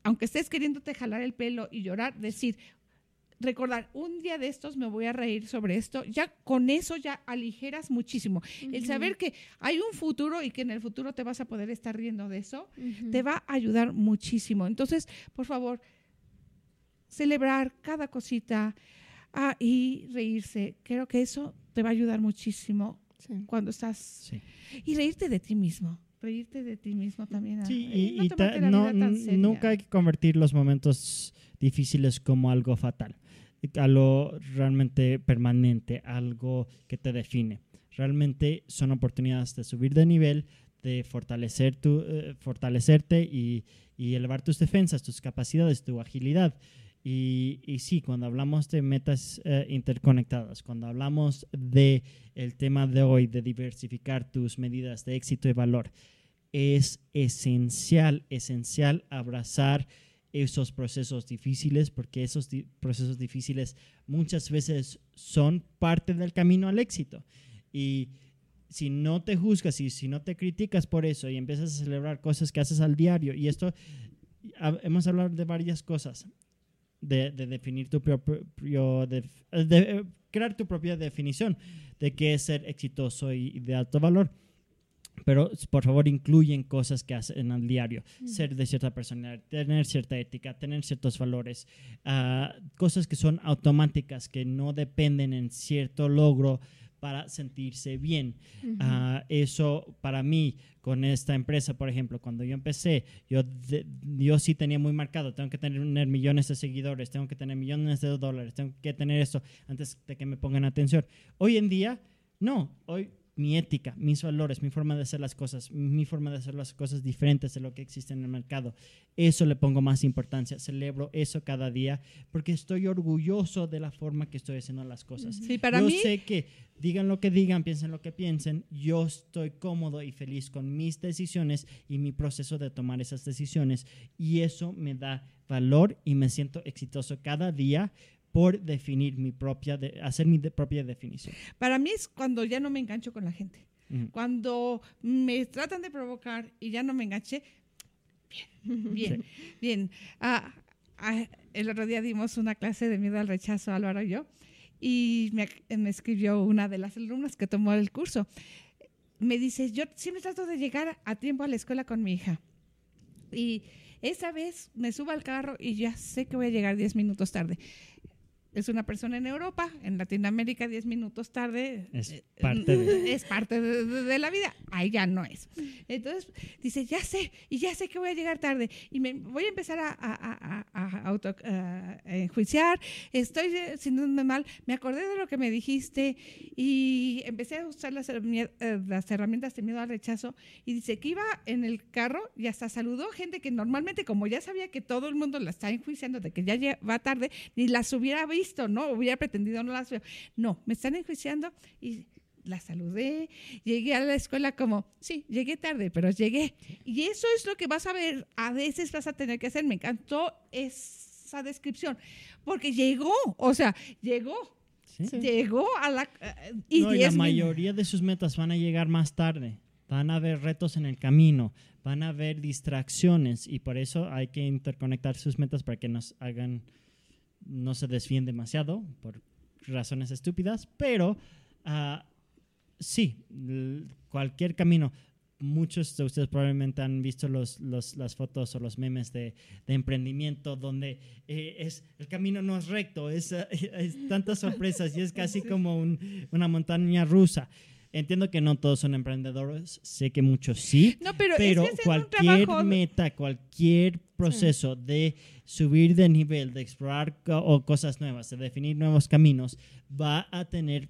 aunque estés queriéndote jalar el pelo y llorar, decir, recordar, un día de estos me voy a reír sobre esto, ya con eso ya aligeras muchísimo. El saber que hay un futuro y que en el futuro te vas a poder estar riendo de eso, te va a ayudar muchísimo. Entonces, por favor, celebrar cada cosita ah, y reírse. Creo que eso te va a ayudar muchísimo cuando estás... Y reírte de ti mismo. Reírte de ti mismo también. Sí, y, nunca hay que convertir los momentos difíciles como algo fatal, algo realmente permanente, algo que te define. Realmente son oportunidades de subir de nivel, de fortalecer tu, eh, fortalecerte y, y elevar tus defensas, tus capacidades, tu agilidad. Y, y, sí, cuando hablamos de metas eh, interconectadas, cuando hablamos de el tema de hoy, de diversificar tus medidas de éxito y valor, es esencial, esencial abrazar esos procesos difíciles, porque esos procesos difíciles muchas veces son parte del camino al éxito. Y si no te juzgas y si no te criticas por eso y empiezas a celebrar cosas que haces al diario, y esto hemos hablado de varias cosas, de, definir tu propio, de, eh, crear tu propia definición de qué es ser exitoso y de alto valor. Pero por favor incluyen cosas que hacen al diario, ser de cierta personalidad, tener cierta ética, tener ciertos valores, ah, cosas que son automáticas, que no dependen en cierto logro para sentirse bien. Ah, eso para mí, con esta empresa, por ejemplo, cuando yo empecé, yo, yo sí tenía muy marcado, tengo que tener millones de seguidores, tengo que tener millones de dólares, tengo que tener eso antes de que me pongan atención. Hoy en día, no, hoy mi ética, mis valores, mi forma de hacer las cosas, mi forma de hacer las cosas diferentes de lo que existe en el mercado. Eso le pongo más importancia. Celebro eso cada día porque estoy orgulloso de la forma que estoy haciendo las cosas. Sí, para yo mí... sé que digan lo que digan, piensen lo que piensen, yo estoy cómodo y feliz con mis decisiones y mi proceso de tomar esas decisiones y eso me da valor y me siento exitoso cada día por definir mi propia, de, hacer mi propia definición. Para mí es cuando ya no me engancho con la gente. Cuando me tratan de provocar y ya no me enganché, bien, bien, bien. Ah, ah, el otro día dimos una clase de miedo al rechazo, Álvaro y yo, y me, me escribió una de las alumnas que tomó el curso. Me dice, yo siempre trato de llegar a tiempo a la escuela con mi hija. Y esa vez me subo al carro y ya sé que voy a llegar 10 minutos tarde es una persona en Europa, en Latinoamérica 10 minutos tarde. Es eh, parte, de, es parte de, la vida. Ahí ya no es. Entonces dice, ya sé, y ya sé que voy a llegar tarde. Y me voy a empezar a, a, a, auto, enjuiciar. Estoy sintiéndome mal. Me acordé de lo que me dijiste y empecé a usar las, eh, las herramientas de miedo al rechazo. Y dice que iba en el carro y hasta saludó gente que normalmente, como ya sabía que todo el mundo la está enjuiciando de que ya va tarde, ni las hubiera visto ¿no? Hubiera pretendido no las veo. No, me están enjuiciando y la saludé, llegué a la escuela como, sí, llegué tarde, pero llegué. Y eso es lo que vas a ver, a veces vas a tener que hacer. Me encantó esa descripción, porque llegó, o sea, llegó. Llegó a la... Eh, y, la mayoría de sus metas van a llegar más tarde. Van a haber retos en el camino, van a haber distracciones y por eso hay que interconectar sus metas para que nos hagan no se desvíen demasiado por razones estúpidas, pero uh, sí, cualquier camino. Muchos de ustedes probablemente han visto los, las fotos o los memes de, emprendimiento donde eh, es, el camino no es recto, es, es tantas sorpresas y es casi como una montaña rusa. Entiendo que no todos son emprendedores, sé que muchos sí, pero, cualquier meta, cualquier proceso de subir de nivel, de explorar o cosas nuevas, de definir nuevos caminos, va a tener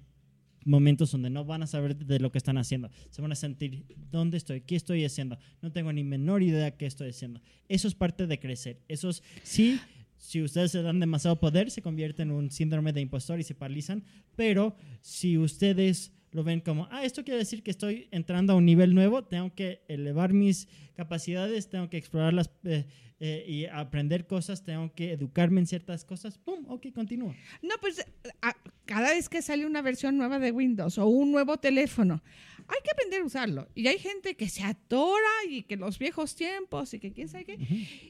momentos donde no van a saber de lo que están haciendo. Se van a sentir, ¿dónde estoy? ¿Qué estoy haciendo? No tengo ni menor idea de qué estoy haciendo. Eso es parte de crecer. Eso es, sí, si ustedes se dan demasiado poder, se convierte en un síndrome de impostor y se paralizan. Pero si ustedes lo ven como, ah, esto quiere decir que estoy entrando a un nivel nuevo, tengo que elevar mis capacidades, tengo que explorarlas eh, eh, y aprender cosas, tengo que educarme en ciertas cosas, ¡pum! Ok, continúo. No, pues cada vez que sale una versión nueva de Windows o un nuevo teléfono, hay que aprender a usarlo. Y hay gente que se atora y que los viejos tiempos y que quién sabe qué.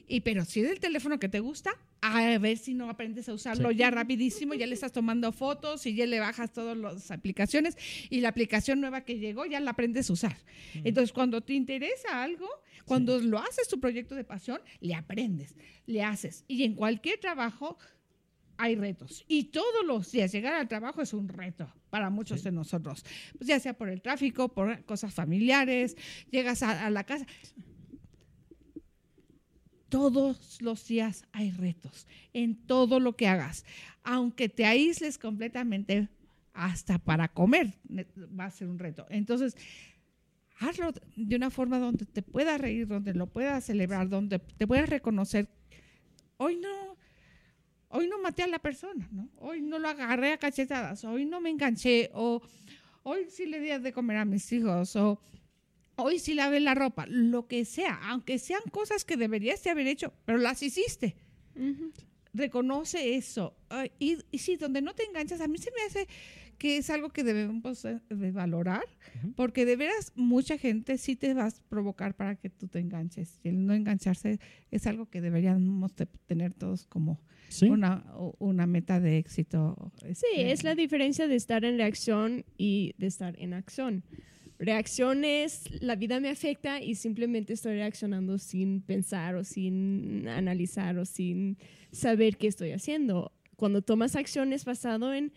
Y pero si es el teléfono que te gusta, a ver si no aprendes a usarlo Sí. ya rapidísimo, ya le estás tomando fotos y ya le bajas todas las aplicaciones y la aplicación nueva que llegó ya la aprendes a usar. Entonces, cuando te interesa algo, cuando lo haces tu proyecto de pasión, le aprendes, le haces. Y en cualquier trabajo hay retos. Y todos los días llegar al trabajo es un reto para muchos de nosotros. Pues ya sea por el tráfico, por cosas familiares, llegas a, a la casa. Todos los días hay retos en todo lo que hagas. Aunque te aísles completamente, hasta para comer ne- va a ser un reto. Entonces, hazlo de una forma donde te puedas reír, donde lo puedas celebrar, donde te puedas reconocer. Hoy no, hoy no maté a la persona, ¿no? Hoy no lo agarré a cachetadas, hoy no me enganché, o hoy sí le di de comer a mis hijos, o hoy sí lavé la ropa, lo que sea, aunque sean cosas que deberías de haber hecho, pero las hiciste. Reconoce eso. Y, y sí, donde no te enganchas, a mí se me hace que es algo que debemos de valorar, porque de veras mucha gente sí te vas a provocar para que tú te enganches. Y el no engancharse es algo que deberíamos de tener todos como Sí. una, una meta de éxito. Sí, este, es la diferencia de estar en reacción y de estar en acción. Reacción es la vida me afecta y simplemente estoy reaccionando sin pensar o sin analizar o sin saber qué estoy haciendo. Cuando tomas acciones basado en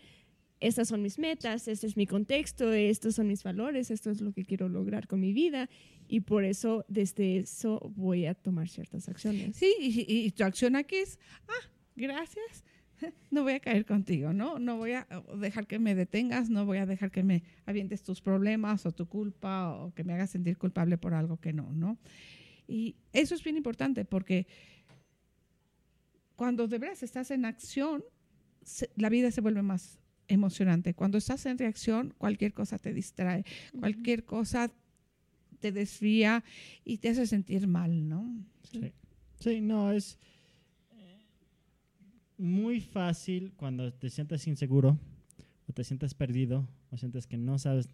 estas son mis metas, este es mi contexto, estos son mis valores, esto es lo que quiero lograr con mi vida y por eso desde eso voy a tomar ciertas acciones. Sí, y, tu acción aquí es, ah, gracias, no voy a caer contigo, ¿no? No voy a dejar que me detengas, no voy a dejar que me avientes tus problemas o tu culpa o que me hagas sentir culpable por algo que no, ¿no? Y eso es bien importante porque cuando de veras estás en acción, la vida se vuelve más emocionante. Cuando estás en reacción, cualquier cosa te distrae, cualquier cosa te desvía y te hace sentir mal, ¿no? Sí. Sí, no, es eh, muy fácil cuando te sientes inseguro o te sientes perdido o sientes que no sabes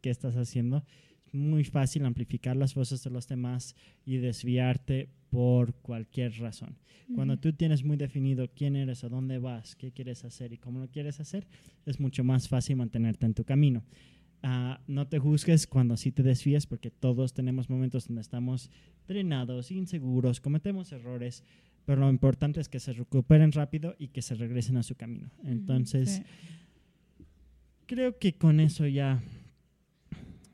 qué estás haciendo. Muy fácil amplificar las voces de los demás y desviarte por cualquier razón. Cuando tú tienes muy definido quién eres, a dónde vas, qué quieres hacer y cómo lo quieres hacer, es mucho más fácil mantenerte en tu camino. Ah, no te juzgues cuando sí te desvíes, porque todos tenemos momentos donde estamos drenados, inseguros, cometemos errores, pero lo importante es que se recuperen rápido y que se regresen a su camino. Entonces, Sí. creo que con eso ya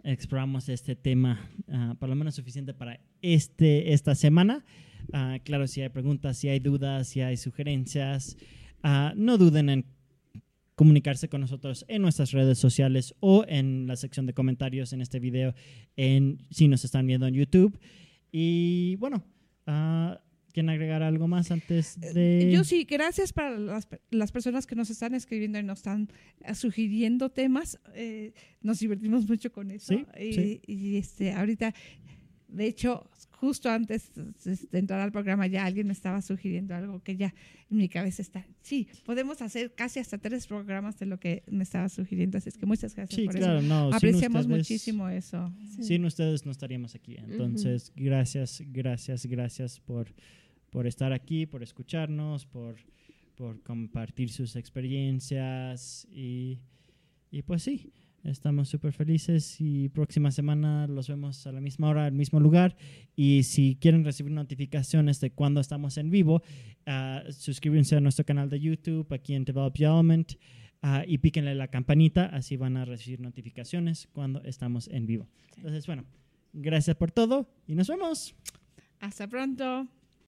exploramos este tema, ah, por lo menos suficiente para este, esta semana. Ah, claro, si hay preguntas, si hay dudas, si hay sugerencias, ah, no duden en comunicarse con nosotros en nuestras redes sociales o en la sección de comentarios en este video, en, si nos están viendo en YouTube. Y bueno, ¿quieren agregar algo más antes de...? Eh, Yo sí, gracias para las, pe- las personas que nos están escribiendo y nos están eh, sugiriendo temas. Eh, nos divertimos mucho con eso. Sí, y, sí. y, este, ahorita, de hecho, justo antes de entrar al programa ya alguien me estaba sugiriendo algo que ya en mi cabeza está. Sí, podemos hacer casi hasta tres programas de lo que me estaba sugiriendo. Así es que muchas gracias Sí, por claro, eso. no. Apreciamos ustedes- muchísimo eso. Sin ustedes no estaríamos aquí. Entonces, gracias, gracias, gracias por, por estar aquí, por escucharnos, por, por compartir sus experiencias y, y pues sí, estamos súper felices y próxima semana los vemos a la misma hora, al mismo lugar y si quieren recibir notificaciones de cuando estamos en vivo, ah, suscríbanse a nuestro canal de YouTube aquí en Develop Your Element ah, y píquenle la campanita, así van a recibir notificaciones cuando estamos en vivo. Entonces, bueno, gracias por todo y nos vemos. Hasta pronto.